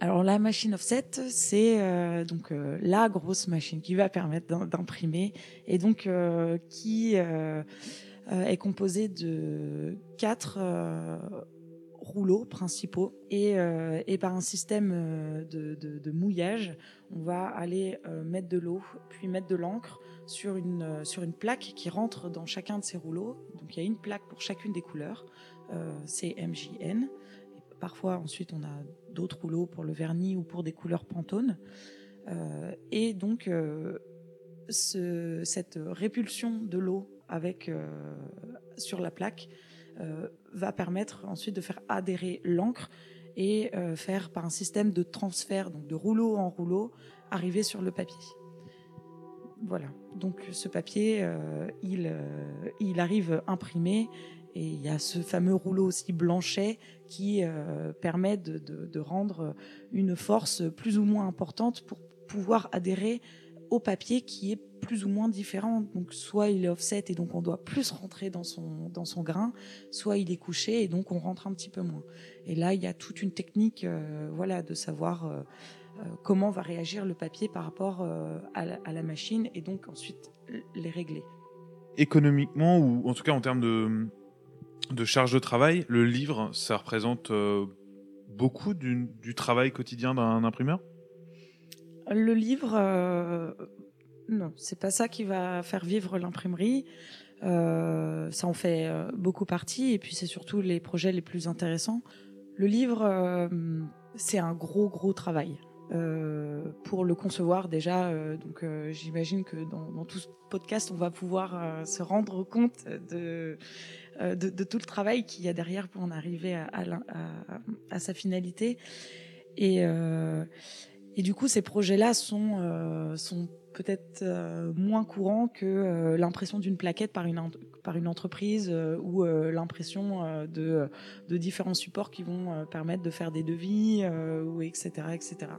Alors la machine offset, c'est donc la grosse machine qui va permettre d'imprimer et donc qui euh, est composé de quatre euh, rouleaux principaux et, euh, et, par un système de, de, de, mouillage, on va aller mettre de l'eau, puis mettre de l'encre sur une, sur une plaque qui rentre dans chacun de ces rouleaux. Donc il y a une plaque pour chacune des couleurs, c'est MJN. parfois ensuite on a d'autres rouleaux pour le vernis ou pour des couleurs Pantone. et donc ce, cette répulsion de l'eau avec euh, sur la plaque euh, va permettre ensuite de faire adhérer l'encre et euh, faire par un système de transfert, donc de rouleau en rouleau, arriver sur le papier. Voilà. Donc ce papier, il, il arrive imprimé et il y a ce fameux rouleau aussi blanchet qui permet de, rendre une force plus ou moins importante pour pouvoir adhérer au papier qui est plus ou moins différent. Donc soit il est offset et donc on doit plus rentrer dans son, dans son grain, soit il est couché et donc on rentre un petit peu moins. Et là, il y a toute une technique euh, voilà, de savoir euh, euh, comment va réagir le papier par rapport à la, à, la, machine et donc ensuite les régler. Économiquement, ou en tout cas en termes de, de charge de travail, le livre, ça représente beaucoup du, du travail quotidien d'un imprimeur? Le livre, non, c'est pas ça qui va faire vivre l'imprimerie. Euh, ça en fait euh, beaucoup partie, et puis c'est surtout les projets les plus intéressants. Le livre, euh, c'est un gros gros travail. Pour le concevoir déjà, donc j'imagine que dans, tout ce podcast, on va pouvoir se rendre compte de, tout le travail qu'il y a derrière pour en arriver à, sa finalité. Et, du coup, ces projets-là sont, sont peut-être euh, moins courant que euh, l'impression d'une plaquette par une, par une entreprise euh, ou l'impression de, de, différents supports qui vont permettre de faire des devis, ou etc. etc.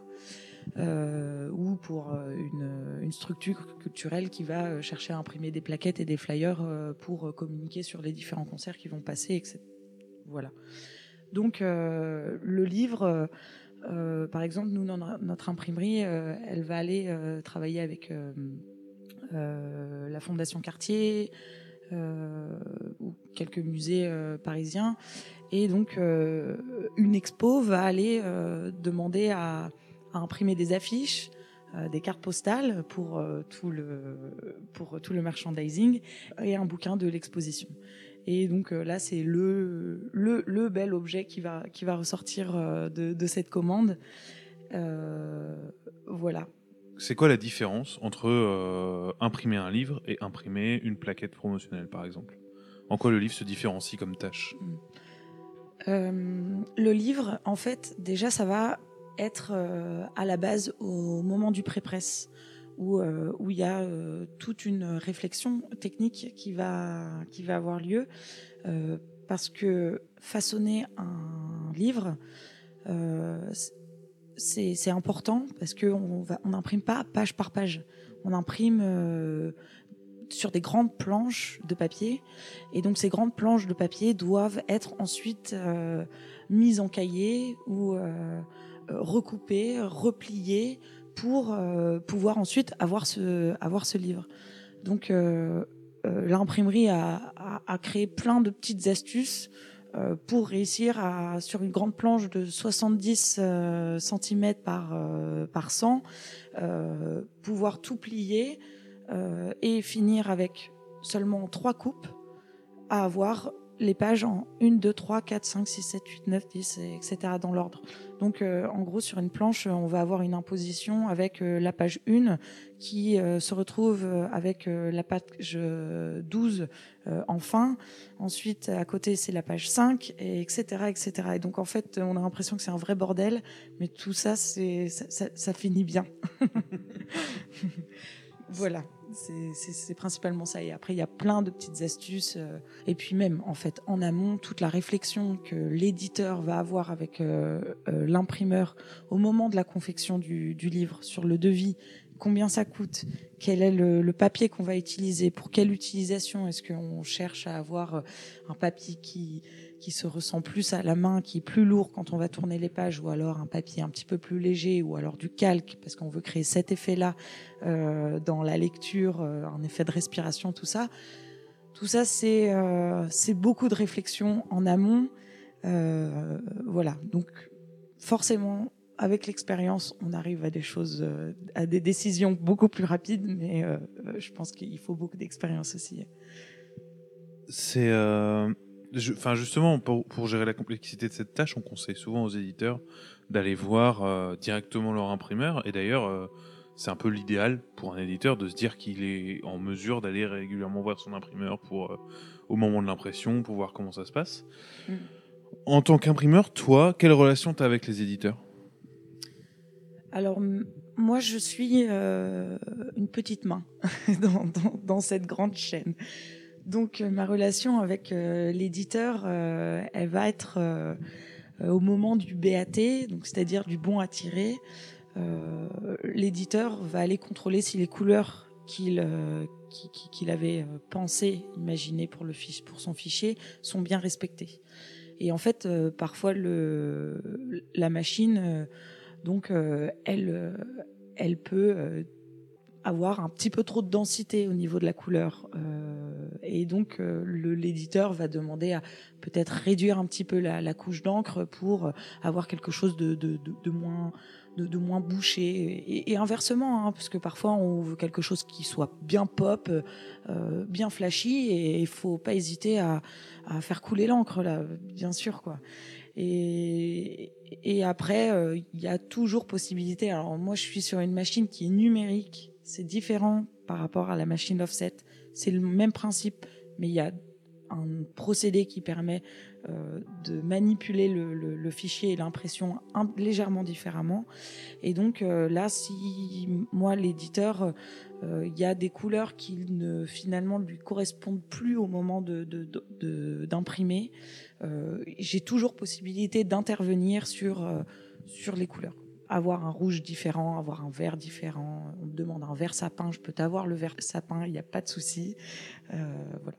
ou pour une, structure culturelle qui va chercher à imprimer des plaquettes et des flyers pour communiquer sur les différents concerts qui vont passer, etc. Voilà. Donc le livre euh, par exemple, nous, notre imprimerie, euh, elle va aller euh, travailler avec la Fondation Cartier ou quelques musées parisiens. Et donc, une expo va aller demander à, imprimer des affiches, des cartes postales pour, tout le, pour tout le merchandising et un bouquin de l'exposition. Et donc euh, là, c'est le, le, bel objet qui va, qui va ressortir euh, de, cette commande. Euh, voilà. C'est quoi la différence entre imprimer un livre et imprimer une plaquette promotionnelle, par exemple? En quoi le livre se différencie comme tâche? Le livre, en fait, déjà, ça va être à la base au moment du pré-presse où, euh, où il y a euh, toute une réflexion technique qui va, qui va avoir lieu, euh, parce que façonner un livre, c'est important, parce qu'on n'imprime pas page par page, on imprime sur des grandes planches de papier. Et donc ces grandes planches de papier doivent être ensuite mises en cahier ou recoupées, repliées pour euh, pouvoir ensuite avoir ce, livre. Donc euh, euh, l'imprimerie a, créé plein de petites astuces pour réussir à, sur une grande planche de 70 cm par, par 100, pouvoir tout plier et finir avec seulement trois coupes à avoir les pages en 1, 2, 3, 4, 5, 6, 7, 8, 9, 10, etc. dans l'ordre. Donc euh, en gros sur une planche, on va avoir une imposition avec euh, la page 1 qui euh, se retrouve avec la page 12 en fin. Ensuite à côté c'est la page 5, et etc., etc. Et donc en fait on a l'impression que c'est un vrai bordel, mais tout ça, c'est, ça, ça, ça finit bien. voilà c'est principalement ça. Et après, il y a plein de petites astuces. Euh, et puis même, en fait, en amont, toute la réflexion que l'éditeur va avoir avec euh, euh, l'imprimeur au moment de la confection du, livre sur le devis, combien ça coûte, quel est le, papier qu'on va utiliser, pour quelle utilisation, est-ce qu'on cherche à avoir un papier qui qui se ressent plus à la main, qui est plus lourd quand on va tourner les pages, ou alors un papier un petit peu plus léger, ou alors du calque, parce qu'on veut créer cet effet-là euh, dans la lecture, euh, un effet de respiration, tout ça. Tout ça, c'est euh, beaucoup de réflexion en amont. Euh, voilà, donc forcément, avec l'expérience, on arrive à des choses, à des décisions beaucoup plus rapides, mais je pense qu'il faut beaucoup d'expérience aussi. C'est Enfin, justement, pour, gérer la complexité de cette tâche, on conseille souvent aux éditeurs d'aller voir euh, directement leur imprimeur. Et d'ailleurs, euh, c'est un peu l'idéal pour un éditeur de se dire qu'il est en mesure d'aller régulièrement voir son imprimeur pour, euh, au moment de l'impression, pour voir comment ça se passe. Mm. En tant qu'imprimeur, toi, quelle relation tu as avec les éditeurs? Alors, moi, je suis une petite main dans, dans, cette grande chaîne. Donc euh, ma relation avec euh, l'éditeur, euh, elle va être au moment du BAT, donc c'est-à-dire du bon à tirer. l'éditeur va aller contrôler si les couleurs qu'il avait pensé, imaginé pour, le fiche, pour son fichier sont bien respectées. Et en fait, parfois, la machine, donc, elle, elle peut avoir un petit peu trop de densité au niveau de la couleur. Euh, et donc, euh, l'éditeur va demander à peut-être réduire un petit peu la, la couche d'encre pour avoir quelque chose de, de, de, moins de, moins bouché. Et, et inversement hein, parce que parfois on veut quelque chose qui soit bien pop euh, bien flashy et il faut pas hésiter à, à faire couler l'encre là bien sûr quoi. Et, et après euh, il y a toujours possibilité. Alors moi je suis sur une machine qui est numérique c'est différent par rapport à la machine offset. C'est le même principe, mais il y a un procédé qui permet euh, de manipuler le, fichier et l'impression légèrement différemment. Et donc euh, là, si moi, l'éditeur, euh, il y a des couleurs qui ne finalement lui correspondent plus au moment d'imprimer, j'ai toujours possibilité d'intervenir sur, sur les couleurs avoir un rouge différent, avoir un vert différent. On me demande un vert sapin, je peux t'avoir le vert sapin, il n'y a pas de souci. Euh, voilà.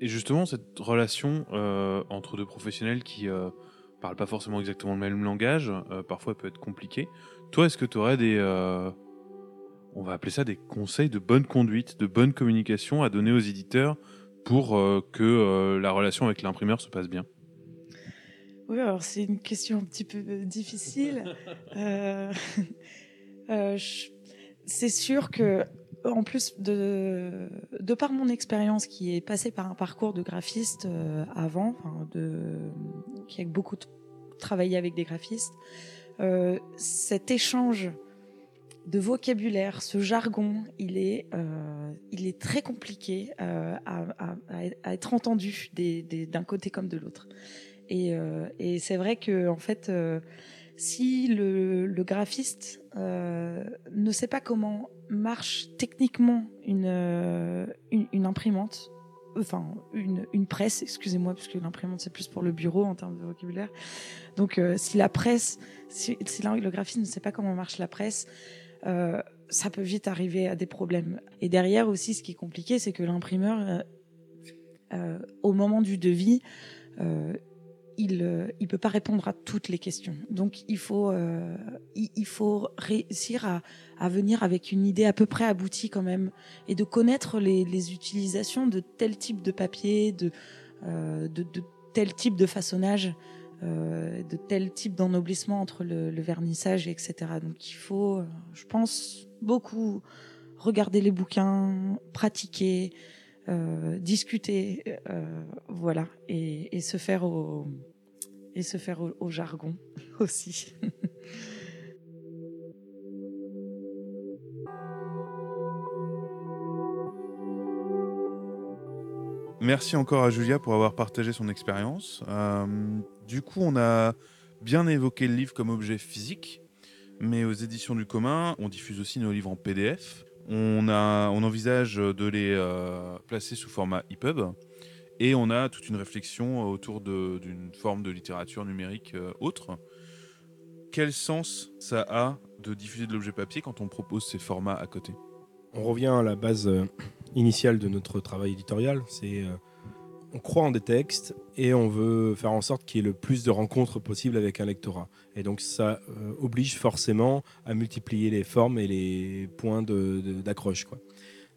Et justement, cette relation euh, entre deux professionnels qui euh, parlent pas forcément exactement le même langage, parfois peut être compliqué. Toi, est-ce que tu aurais des, on va appeler ça des conseils de bonne conduite, de bonne communication à donner aux éditeurs pour que la relation avec l'imprimeur se passe bien? Oui, alors c'est une question un petit peu difficile. euh, euh, c'est sûr que, en plus de, de par mon expérience qui est passée par un parcours de graphiste euh, avant, enfin de, qui a beaucoup travaillé avec des graphistes, euh, cet échange de vocabulaire, ce jargon, il est, euh, il est très compliqué euh, à, à, à, être entendu d'un côté comme de l'autre. Et, euh, et c'est vrai que en fait, euh, si le, graphiste euh, ne sait pas comment marche techniquement une, imprimante, enfin une, presse, excusez-moi, puisque l'imprimante c'est plus pour le bureau en termes de vocabulaire. Donc si la presse, si, le graphiste ne sait pas comment marche la presse, ça peut vite arriver à des problèmes. Et derrière aussi, ce qui est compliqué, c'est que l'imprimeur, au moment du devis, il ne euh, peut pas répondre à toutes les questions. Donc il faut, euh, réussir à, venir avec une idée à peu près aboutie quand même et de connaître les, utilisations de tel type de papier, de, euh, tel type de façonnage, de tel type d'ennoblissement entre le, vernissage, etc. Donc il faut, je pense, beaucoup regarder les bouquins, pratiquer, discuter, voilà, et, et se faire au, se faire au, jargon aussi. Merci encore à Julia pour avoir partagé son expérience. Euh, du coup, on a bien évoqué le livre comme objet physique, mais aux éditions du commun, on diffuse aussi nos livres en PDF. On envisage de les euh, placer sous format EPUB. Et on a toute une réflexion autour de- d'une forme de littérature numérique euh, autre. Quel sens ça a de diffuser de l'objet papier quand on propose ces formats à côté? On revient à la base euh, initiale de notre travail éditorial. C'est euh, on croit en des textes et on veut faire en sorte qu'il y ait le plus de rencontres possible avec un lectorat. Et donc ça euh, oblige forcément à multiplier les formes et les points d'accroche.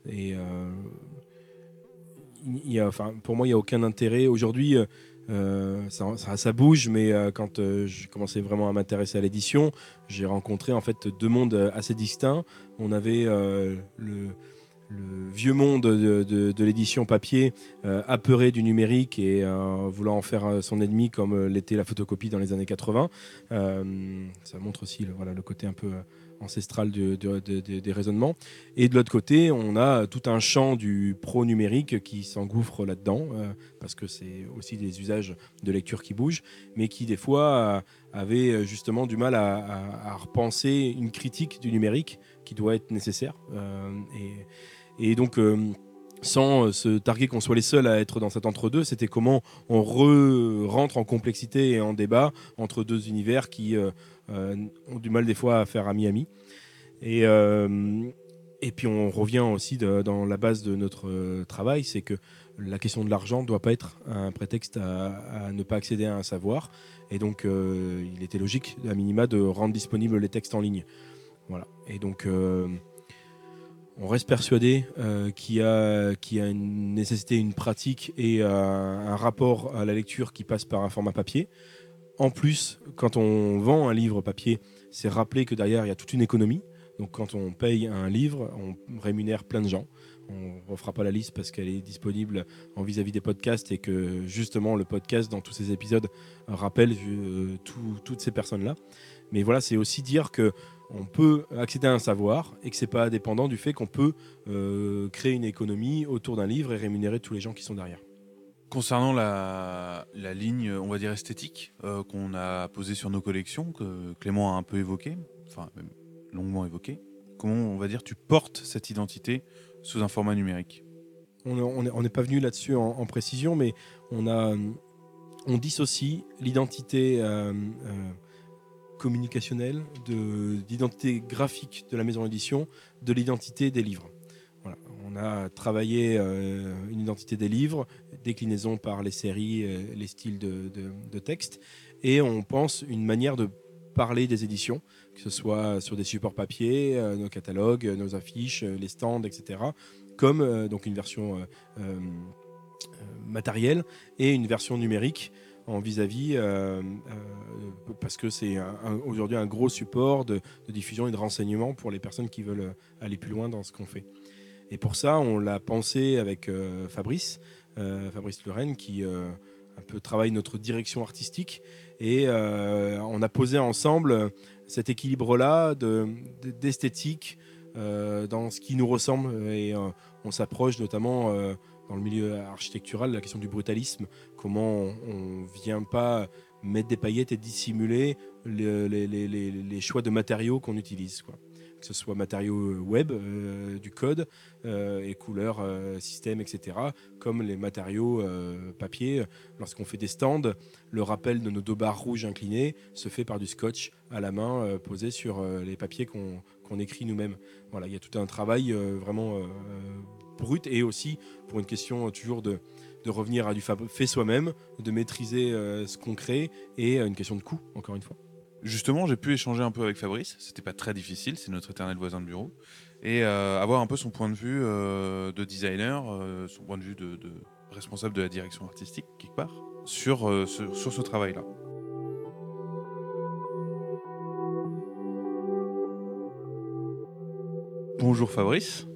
Et euh, pour moi, il n'y a aucun intérêt. Aujourd'hui, euh, euh, ça, bouge, mais euh, quand euh, j'ai commencé vraiment à m'intéresser à l'édition, j'ai rencontré en fait deux mondes assez distincts. On avait le, vieux monde de, l'édition papier, apeuré du numérique et voulant en faire son ennemi comme l'était la photocopie dans les années 80. Euh, ça montre aussi le côté un peu ancestral du- de- de- de- des raisonnements. Et de l'autre côté, on a tout un champ du pro-numérique qui s'engouffre là-dedans, euh, parce que c'est aussi des usages de lecture qui bougent, mais qui des fois euh, avait euh, justement du mal à, repenser une critique du numérique qui doit être nécessaire. Et, donc, sans euh, se targuer qu'on soit les seuls à être dans cet entre-deux, c'était comment on re- rentre en complexité et en débat entre deux univers qui euh, euh, ont du mal des fois à faire ami-ami. Et, et puis on revient aussi dans la base de notre travail, c'est que la question de l'argent ne doit pas être un prétexte à, ne pas accéder à un savoir. Et donc, il était logique, à minima, de rendre disponibles les textes en ligne. Voilà. Et donc, on reste persuadé euh, qu'il y, a- une nécessité, une pratique et euh, un rapport à la lecture qui passe par un format papier. En plus, quand on vend un livre papier, c'est rappeler que derrière, il y a toute une économie. Donc, quand on paye un livre, on rémunère plein de gens. On ne refera pas la liste parce qu'elle est disponible en vis-à-vis des podcasts et que justement le podcast dans tous ces épisodes rappelle euh, tout- toutes ces personnes-là. Mais voilà, c'est aussi dire que on peut accéder à un savoir et que c'est pas dépendant du fait qu'on peut euh, créer une économie autour d'un livre et rémunérer tous les gens qui sont derrière. Concernant la, la ligne, on va dire esthétique, euh, qu'on a posée sur nos collections, que Clément a un peu évoqué, enfin même longuement évoqué, comment on va dire tu portes cette identité sous un format numérique? On n'est pas venu là-dessus en, en précision, mais on, a, on dissocie l'identité euh, communicationnelle, de- d'identité graphique de la maison d'édition, de l'identité des livres. On a travaillé euh, une identité des livres, déclinaison par les séries, euh, les styles de, texte, et on pense une manière de parler des éditions, que ce soit sur des supports papier, euh, nos catalogues, nos affiches, les stands, etc., comme donc une version matérielle et une version numérique en vis-à-vis, euh, euh, parce que c'est aujourd'hui un gros support de, diffusion et de renseignement pour les personnes qui veulent euh, aller plus loin dans ce qu'on fait. Et pour ça, on l'a pensé avec Fabrice, Fabrice Lorraine, qui un peu travaille notre direction artistique, et on a posé ensemble cet équilibre-là de- de- d'esthétique dans ce qui nous ressemble, et on s'approche notamment dans le milieu architectural la question du brutalisme, comment on ne vient pas mettre des paillettes et dissimuler le- les, choix de matériaux qu'on utilise. Quoi. Que ce soit matériaux web, euh, du code, euh, et couleurs, euh, systèmes, etc., comme les matériaux euh, papier. Lorsqu'on fait des stands, le rappel de nos deux barres rouges inclinées se fait par du scotch à la main euh, posé sur euh, les papiers qu'on qu'on écrit nous-mêmes. Voilà, il y a tout un travail euh, vraiment euh, brut et aussi pour une question euh, toujours de, de revenir à du fait soi-même, de maîtriser euh, ce qu'on crée et euh, une question de coût, encore une fois. Justement, j'ai pu échanger un peu avec Fabrice, c'était pas très difficile, c'est notre éternel voisin de bureau, et avoir un peu son point de vue de designer, son point de vue de, responsable de la direction artistique, quelque part, sur, sur ce travail-là. Bonjour Fabrice.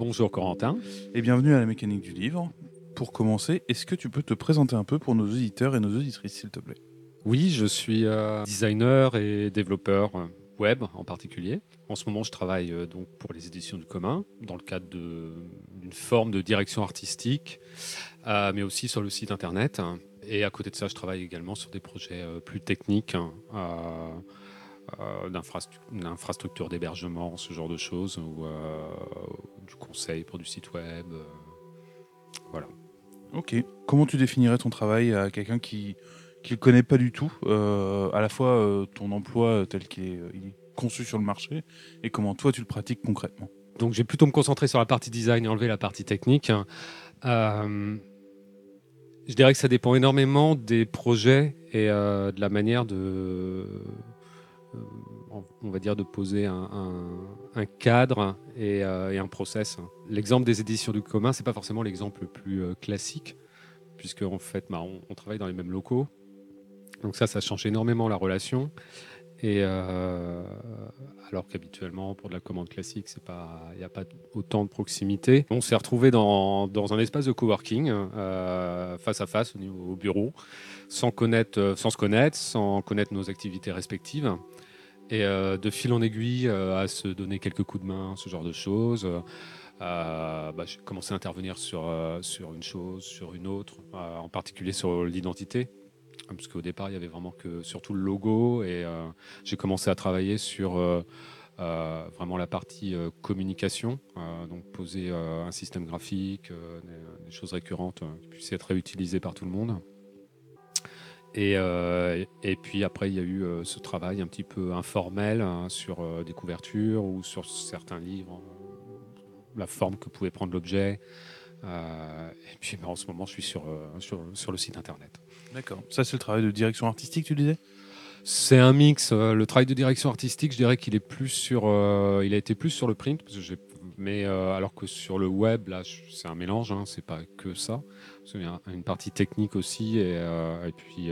Bonjour Corentin. Et bienvenue à la mécanique du livre. Pour commencer, est-ce que tu peux te présenter un peu pour nos auditeurs et nos auditrices, s'il te plaît? Oui, je suis euh, designer et développeur euh, web en particulier. En ce moment, je travaille euh, donc pour les éditions du commun dans le cadre d'une forme de direction artistique, mais aussi sur le site internet. Et à côté de ça, je travaille également sur des projets plus techniques. D'infrastructures d'hébergement, ce genre de choses, ou du conseil pour du site web. voilà. Ok. Comment tu définirais ton travail à quelqu'un qui ne le connaît pas du tout, euh, à la fois euh, ton emploi euh, tel qu'il est, conçu sur le marché, et comment toi tu le pratiques concrètement? Donc je vais plutôt me concentrer sur la partie design et enlever la partie technique. je dirais que ça dépend énormément des projets et de la manière de, on va dire, de poser un, cadre et, un process. L'exemple des éditions du commun, c'est pas forcément l'exemple le plus classique, puisque en fait, bah, on, travaille dans les mêmes locaux. Donc ça, ça change énormément la relation. Euh, alors qu'habituellement, pour de la commande classique, il n'y a pas autant de proximité. On s'est retrouvé dans, un espace de coworking, euh, face à face au, au bureau, sans, connaître, sans se connaître, sans connaître nos activités respectives. Et euh, de fil en aiguille, à se donner quelques coups de main, ce genre de choses. Euh, bah, j'ai commencé à intervenir sur, euh, sur une chose, sur une autre, euh, en particulier sur l'identité, parce qu'au départ, il y avait vraiment que surtout le logo, et j'ai commencé à travailler sur vraiment la partie communication, donc poser un système graphique, des, choses récurrentes qui puissent être réutilisées par tout le monde. Et, puis après, il y a eu ce travail un petit peu informel hein, sur des couvertures ou sur certains livres la forme que pouvait prendre l'objet. Euh, et puis bah, en ce moment, je suis euh, sur, sur, le site internet. D'accord. Ça, c'est le travail de direction artistique, tu disais? C'est un mix. Euh, le travail de direction artistique, je dirais qu'il est plus sur, il a été plus sur le print, parce que mais alors que sur le web, là, c'est un mélange. Hein, c'est pas que ça. Il y a une partie technique aussi, et, et puis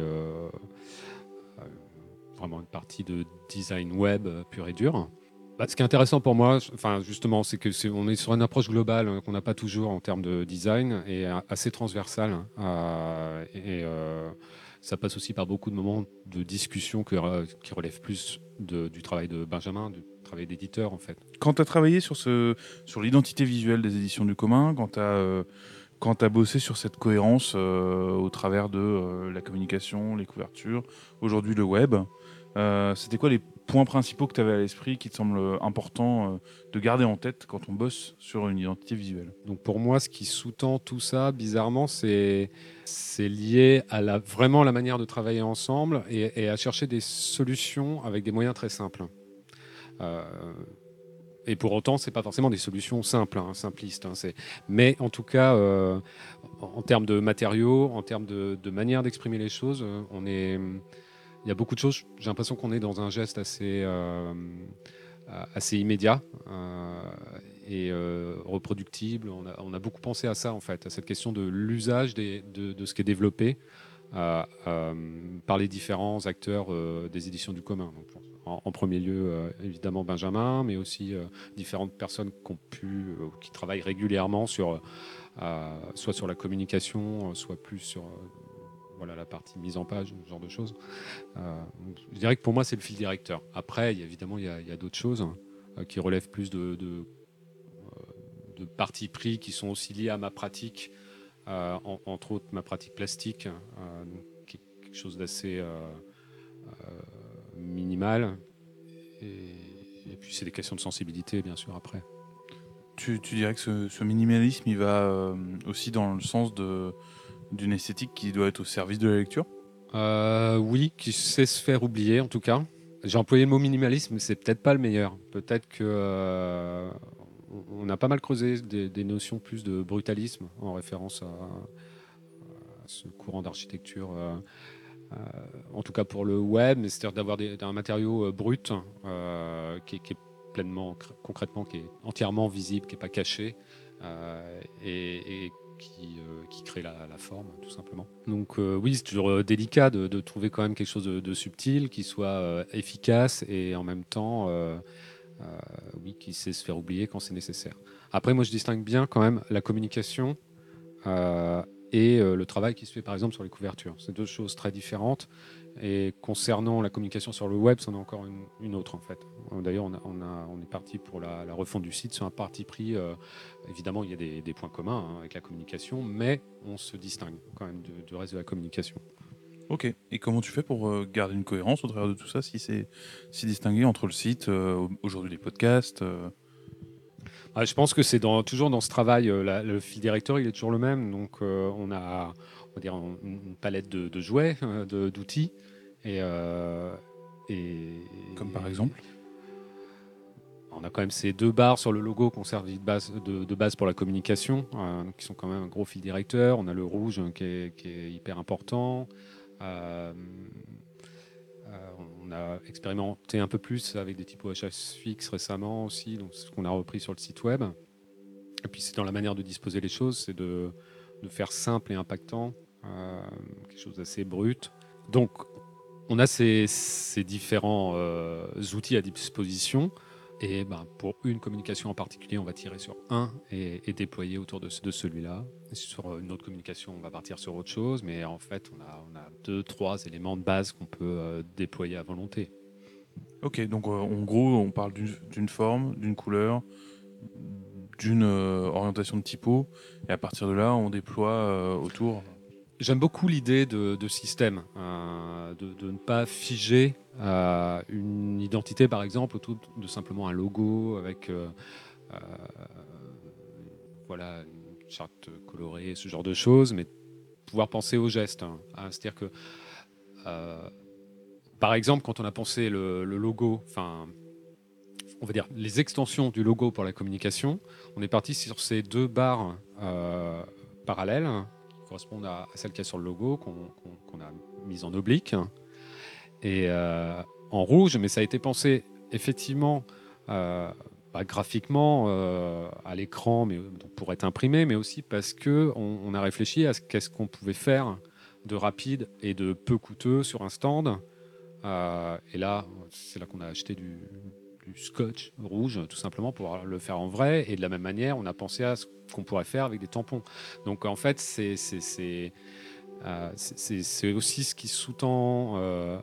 vraiment une partie de design web pur et dur. Bah, ce qui est intéressant pour moi, enfin justement, c'est que est, sur une approche globale hein, qu'on n'a pas toujours en termes de design et assez transversale. Hein, euh, et euh, ça passe aussi par beaucoup de moments de discussion qui relèvent plus du travail de Benjamin, du travail d'éditeur en fait. Quand tu as travaillé sur, l'identité visuelle des éditions du commun, quand tu as, euh, as bossé sur cette cohérence au travers de la communication, les couvertures, aujourd'hui le web, c'était quoi les points principaux que tu avais à l'esprit qui te semblent importants euh, de garder en tête quand on bosse sur une identité visuelle Donc pour moi, ce qui sous-tend tout ça, bizarrement, c'est lié à la, vraiment la manière de travailler ensemble et, à chercher des solutions avec des moyens très simples. Euh, et pour autant, c'est pas forcément des solutions simples, hein, simplistes. Hein, mais en tout cas, euh, en termes de matériaux, en termes de manière d'exprimer les choses, on est il y a beaucoup de choses. J'ai l'impression qu'on est dans un geste assez, euh, assez immédiat euh, et euh, reproductible. On a, beaucoup pensé à ça, en fait, à cette question de l'usage de, ce qui est développé par les différents acteurs des éditions du commun. en, premier lieu, évidemment, Benjamin, mais aussi différentes personnes qui, ont pu, qui travaillent régulièrement sur, soit sur la communication, soit plus sur voilà la partie mise en page, ce genre de choses. Euh, je dirais que pour moi, c'est le fil directeur. Après, évidemment, il y a, d'autres choses hein, euh, qui relèvent plus de, de, euh, parties pris qui sont aussi liées à ma pratique, entre autres ma pratique plastique, qui est quelque chose d'assez minimal. Et, puis, c'est des questions de sensibilité, bien sûr, après. Tu, dirais que ce minimalisme, il va aussi dans le sens de d'une esthétique qui doit être au service de la lecture euh, Oui, qui sait se faire oublier en tout cas. J'ai employé le mot minimalisme, mais c'est peut-être pas le meilleur. Peut-être que euh, on a pas mal creusé des, notions plus de brutalisme en référence à, ce courant d'architecture. Euh, en tout cas pour le web, c'est-à-dire d'avoir un matériau brut qui, est pleinement, concrètement, qui est entièrement visible, qui n'est pas caché, et, euh, qui, crée la, forme, tout simplement. Donc euh, oui, c'est toujours euh, délicat de, trouver quand même quelque chose de, subtil, qui soit efficace et en même temps oui, qui sait se faire oublier quand c'est nécessaire. Après, moi, je distingue bien quand même la communication et le travail qui se fait par exemple sur les couvertures. C'est deux choses très différentes. Et concernant la communication sur le web, c'en est encore une, autre en fait. D'ailleurs, on, est parti pour la, refonte du site sur un parti pris. évidemment, il y a des, points communs hein, avec la communication, mais on se distingue quand même du reste de la communication. Ok. Et comment tu fais pour euh, garder une cohérence au travers de tout ça, si c'est si distingué entre le site, euh, aujourd'hui les podcasts euh ah, Je pense que c'est toujours dans ce travail, le fil directeur, il est toujours le même. Donc, on a on va dire, une palette de, jouets, d'outils. Et, et, Comme par exemple on a quand même ces deux barres sur le logo qu'on servi de base, de, base pour la communication, qui sont quand même un gros fil directeur. On a le rouge qui est, qui est hyper important. Euh, euh, on a expérimenté un peu plus avec des typos HSFX récemment aussi, donc ce qu'on a repris sur le site web. Et puis c'est dans la manière de disposer les choses, c'est de, faire simple et impactant, euh, quelque chose d'assez brut. Donc on a ces, différents outils à disposition. Et ben, pour une communication en particulier, on va tirer sur un et, déployer autour de, de celui-là. Sur une autre communication, on va partir sur autre chose. Mais en fait, on a, on a deux, trois éléments de base qu'on peut euh, déployer à volonté. Ok, donc euh, en gros, on parle d'une forme, d'une couleur, d'une euh, orientation de typo. Et à partir de là, on déploie autour. J'aime beaucoup l'idée de, système, euh, de, ne pas figer euh, une identité, par exemple, autour de simplement un logo avec euh, voilà, une charte colorée, ce genre de choses, mais pouvoir penser aux gestes. Hein. Ah, c'est-à-dire que, par exemple, quand on a pensé le, logo, enfin, on va dire les extensions du logo pour la communication, on est parti sur ces deux barres parallèles correspondent à, celle qui est sur le logo, qu'on a mise en oblique, et euh, en rouge, mais ça a été pensé effectivement euh, bah, graphiquement euh, à l'écran mais, pour être imprimé, mais aussi parce qu'on on a réfléchi à ce qu'est-ce qu'on pouvait faire de rapide et de peu coûteux sur un stand. et là, c'est là qu'on a acheté du, scotch rouge, tout simplement, pour le faire en vrai. Et de la même manière, on a pensé à ce qu'on pourrait faire avec des tampons. Donc en fait, c'est aussi ce qui sous-tend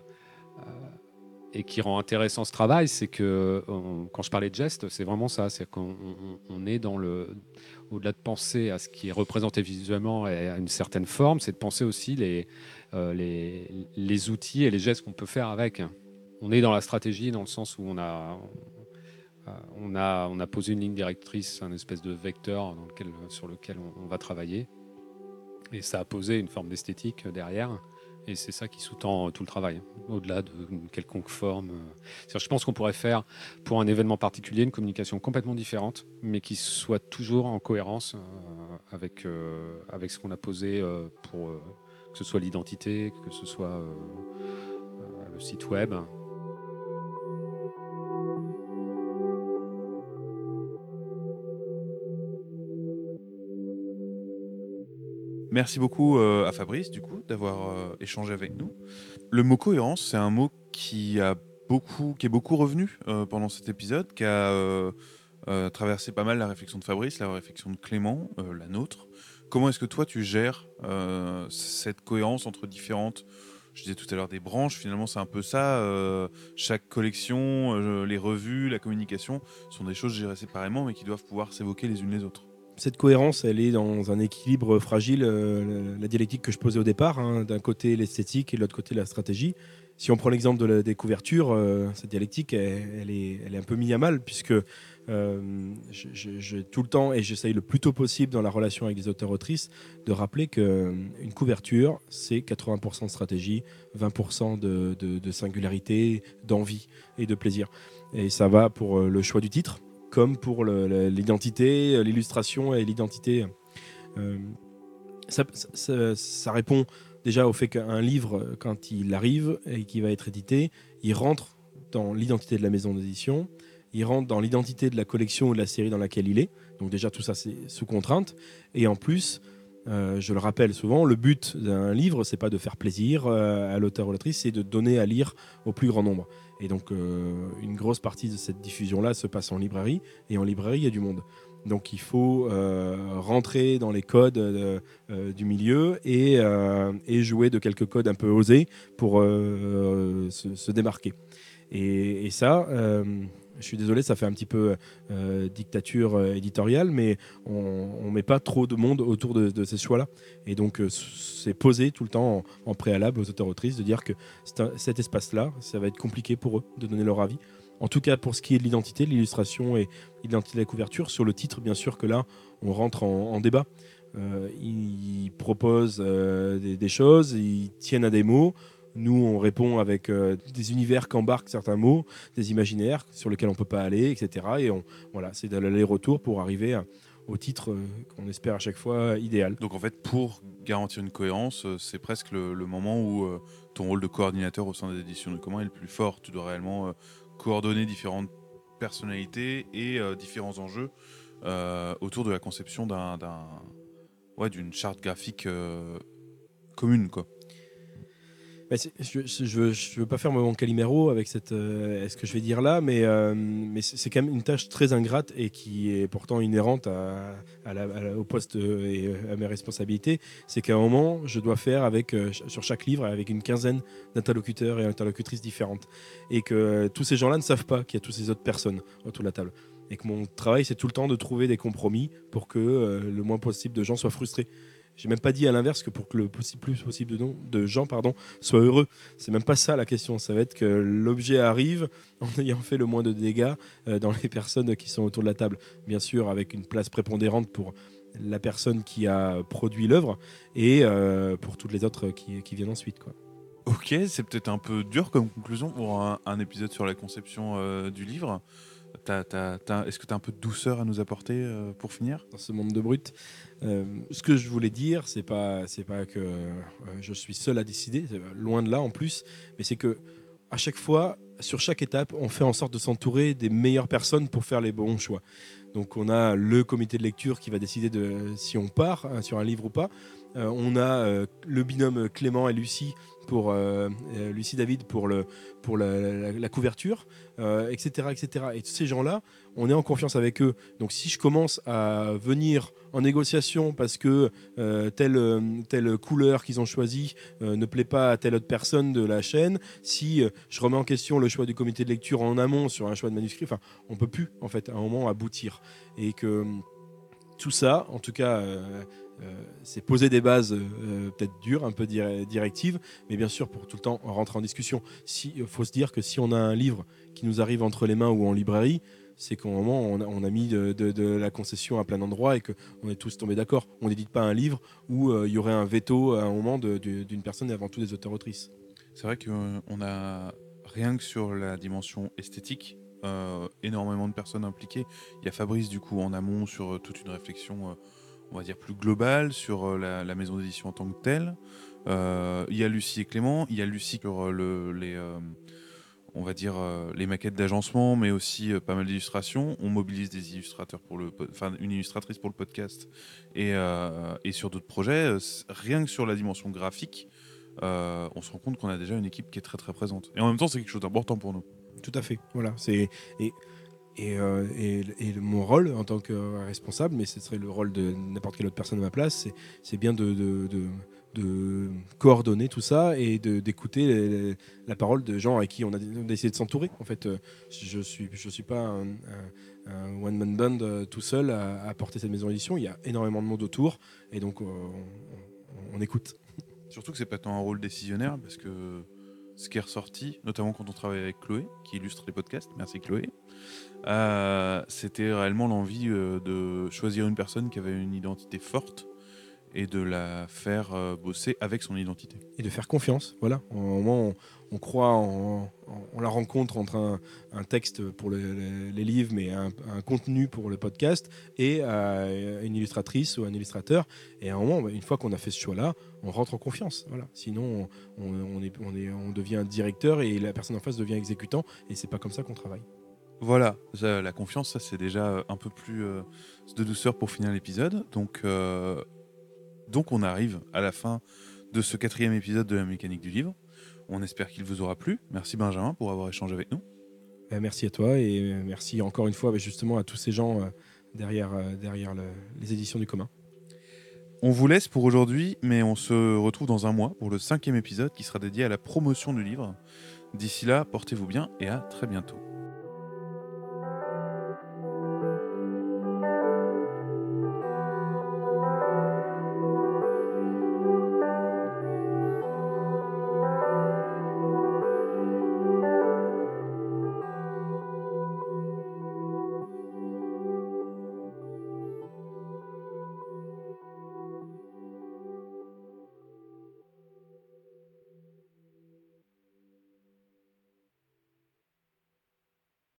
et qui rend intéressant ce travail, c'est que quand je parlais de gestes, c'est vraiment ça, c'est qu'on on est dans le, au-delà de penser à ce qui est représenté visuellement et à une certaine forme, c'est de penser aussi les, les, les outils et les gestes qu'on peut faire avec on est dans la stratégie dans le sens où on a, euh, on a, on a posé une ligne directrice, un espèce de vecteur sur lequel on, va travailler. Et ça a posé une forme d'esthétique derrière. Et c'est ça qui sous-tend tout le travail, au-delà de quelconque forme. Je pense qu'on pourrait faire, pour un événement particulier, une communication complètement différente, mais qui soit toujours en cohérence euh, avec, euh, avec ce qu'on a posé pour que ce soit l'identité, que ce soit le site web. Merci beaucoup euh, à Fabrice, du coup, d'avoir euh, échangé avec nous. Le mot cohérence, c'est un mot qui, a beaucoup, qui est beaucoup revenu euh, pendant cet épisode, qui a traversé pas mal la réflexion de Fabrice, la réflexion de Clément, la nôtre. Comment est-ce que toi, tu gères cette cohérence entre différentes je disais tout à l'heure des branches, finalement c'est un peu ça. chaque collection, les revues, la communication sont des choses gérées séparément mais qui doivent pouvoir s'évoquer les unes les autres? Cette cohérence, elle est dans un équilibre fragile, euh, la dialectique que je posais au départ, hein, d'un côté l'esthétique et de l'autre côté la stratégie. Si on prend l'exemple de la, des couvertures, euh, cette dialectique, elle, est, elle, est, un peu mise à mal, puisque euh, j'ai tout le temps, et j'essaye le plus tôt possible dans la relation avec les auteurs-autrices, de rappeler qu'une couverture, c'est 80% de stratégie, 20% de, singularité, d'envie et de plaisir. Et ça va pour le choix du titre, comme pour l'identité, l'illustration et l'identité. Euh, ça, répond déjà au fait qu'un livre, quand il arrive et qu'il va être édité, il rentre dans l'identité de la maison d'édition, il rentre dans l'identité de la collection ou de la série dans laquelle il est. Donc déjà tout ça c'est sous contrainte. Et en plus, Euh, je le rappelle souvent, le but d'un livre, c'est pas de faire plaisir euh, à l'auteur ou l'autrice, c'est de donner à lire au plus grand nombre. Et donc, euh, une grosse partie de cette diffusion-là se passe en librairie, et en librairie, il y a du monde. Donc, il faut rentrer dans les codes du milieu et, jouer de quelques codes un peu osés pour se, démarquer. Et, ça, je suis désolé, ça fait un petit peu euh, dictature euh, éditoriale, mais on ne met pas trop de monde autour de, ces choix-là. Et donc, euh, c'est posé tout le temps en, préalable aux auteurs-autrices de dire que cet espace-là, ça va être compliqué pour eux de donner leur avis. En tout cas, pour ce qui est de l'identité, de l'illustration et l'identité de la couverture, sur le titre, bien sûr que là, on rentre en, débat. Ils proposent des choses, ils tiennent à des mots. Nous, on répond avec euh, des univers qu'embarquent certains mots, des imaginaires sur lesquels on ne peut pas aller, etc. Et on, voilà, c'est de l'aller-retour pour arriver au titre euh, qu'on espère à chaque fois idéal. Donc en fait, pour garantir une cohérence, euh, c'est presque le, moment où euh, ton rôle de coordinateur au sein des éditions du commun est le plus fort. Tu dois réellement euh, coordonner différentes personnalités et euh, différents enjeux euh, autour de la conception d'un, ouais, d'une charte graphique euh, commune. Quoi. Mais c'est- je ne veux, pas faire mon Calimero avec cette, euh, ce que je vais dire là, mais, euh, c'est quand même une tâche très ingrate et qui est pourtant inhérente au poste euh, et euh, à mes responsabilités. C'est qu'à un moment, je dois faire avec, sur chaque livre avec une quinzaine d'interlocuteurs et interlocutrices différentes. Et que tous ces gens-là ne savent pas qu'il y a toutes ces autres personnes autour de la table. Et que mon travail, c'est tout le temps de trouver des compromis pour que le moins possible de gens soient frustrés. J'ai même pas dit à l'inverse que pour que le plus possible de, gens soient heureux. C'est même pas ça la question. Ça va être que l'objet arrive en ayant fait le moins de dégâts euh, dans les personnes qui sont autour de la table. Bien sûr, avec une place prépondérante pour la personne qui a produit l'œuvre et euh, pour toutes les autres qui, viennent ensuite. Ok, c'est peut-être un peu dur comme conclusion pour un, un épisode sur la conception euh, du livre. Est-ce que tu as un peu de douceur à nous apporter euh, pour finir? Dans ce monde de brut. Euh, ce que je voulais dire, c'est pas, pas que euh, je suis seul à décider, loin de là en plus, mais c'est que à chaque fois, sur chaque étape, on fait en sorte de s'entourer des meilleures personnes pour faire les bons choix. Donc on a le comité de lecture qui va décider de si on part hein, sur un livre ou pas. On a le binôme Clément et Lucie pour euh, euh, Lucie David pour le pour la, couverture, euh, etc.. Et tous ces gens-là, on est en confiance avec eux. Donc si je commence à venir en négociation parce que euh, telle, telle couleur qu'ils ont choisie ne plaît pas à telle autre personne de la chaîne, si je remets en question le choix du comité de lecture en amont sur un choix de manuscrit, enfin, on peut plus en fait à un moment aboutir. Et que tout ça, en tout cas, c'est poser des bases euh, peut-être dures, un peu dir- directives, mais bien sûr pour tout le temps rentrer en discussion. Il faut se dire que si on a un livre qui nous arrive entre les mains ou en librairie, c'est qu'au moment on a, mis de, la concession à plein d'endroits et qu'on est tous tombés d'accord. On n'édite pas un livre où euh, il y aurait un veto à un moment d'une personne et avant tout des auteurs-autrices. C'est vrai qu'on a rien que sur la dimension esthétique, euh, énormément de personnes impliquées. Il y a Fabrice du coup en amont sur euh, toute une réflexion, euh, on va dire plus globale sur euh, la, maison d'édition en tant que telle. Euh, il y a Lucie et Clément, il y a Lucie sur euh, le- les, on va dire les maquettes d'agencement, mais aussi pas mal d'illustrations. On mobilise des illustrateurs pour le, une illustratrice pour le podcast et, et sur d'autres projets. Rien que sur la dimension graphique. On se rend compte qu'on a déjà une équipe qui est très très présente. Et en même temps, c'est quelque chose d'important pour nous. Tout à fait. Voilà. C'est et et, euh, mon rôle en tant que responsable, mais ce serait le rôle de n'importe quelle autre personne à ma place, c'est, bien de, coordonner tout ça et d'écouter la parole de gens avec qui on a d'essayer de s'entourer. En fait, euh, je suis je suis pas un, one man band euh, tout seul à, à porter cette maison d'édition. Il y a énormément de monde autour et donc euh, on- on- on écoute. Surtout que c'est pas tant un rôle décisionnaire parce que ce qui est ressorti, notamment quand on travaille avec Chloé, qui illustre les podcasts, merci Chloé, euh, c'était réellement l'envie euh, de choisir une personne qui avait une identité forte et de la faire euh, bosser avec son identité. et de faire confiance. Voilà, au moment on, on croit en, en la rencontre entre un, un texte pour le- le- les livres, mais un, un contenu pour le podcast, et euh, une illustratrice ou un illustrateur. Et à un moment, une fois qu'on a fait ce choix-là, on rentre en confiance. Voilà. Sinon, on, on est, on, est, on devient directeur et la personne en face devient exécutant, et c'est pas comme ça qu'on travaille. Voilà, la confiance, ça c'est déjà un peu plus euh, de douceur pour finir l'épisode. Donc, euh, Donc on arrive à la fin de ce quatrième épisode de la mécanique du livre. On espère qu'il vous aura plu. Merci Benjamin pour avoir échangé avec nous. Euh, merci à toi et merci encore une fois bah, justement à tous ces gens euh, derrière, euh, derrière le- les éditions du commun. On vous laisse pour aujourd'hui, mais on se retrouve dans un mois pour le cinquième épisode qui sera dédié à la promotion du livre. D'ici là, portez-vous bien et à très bientôt.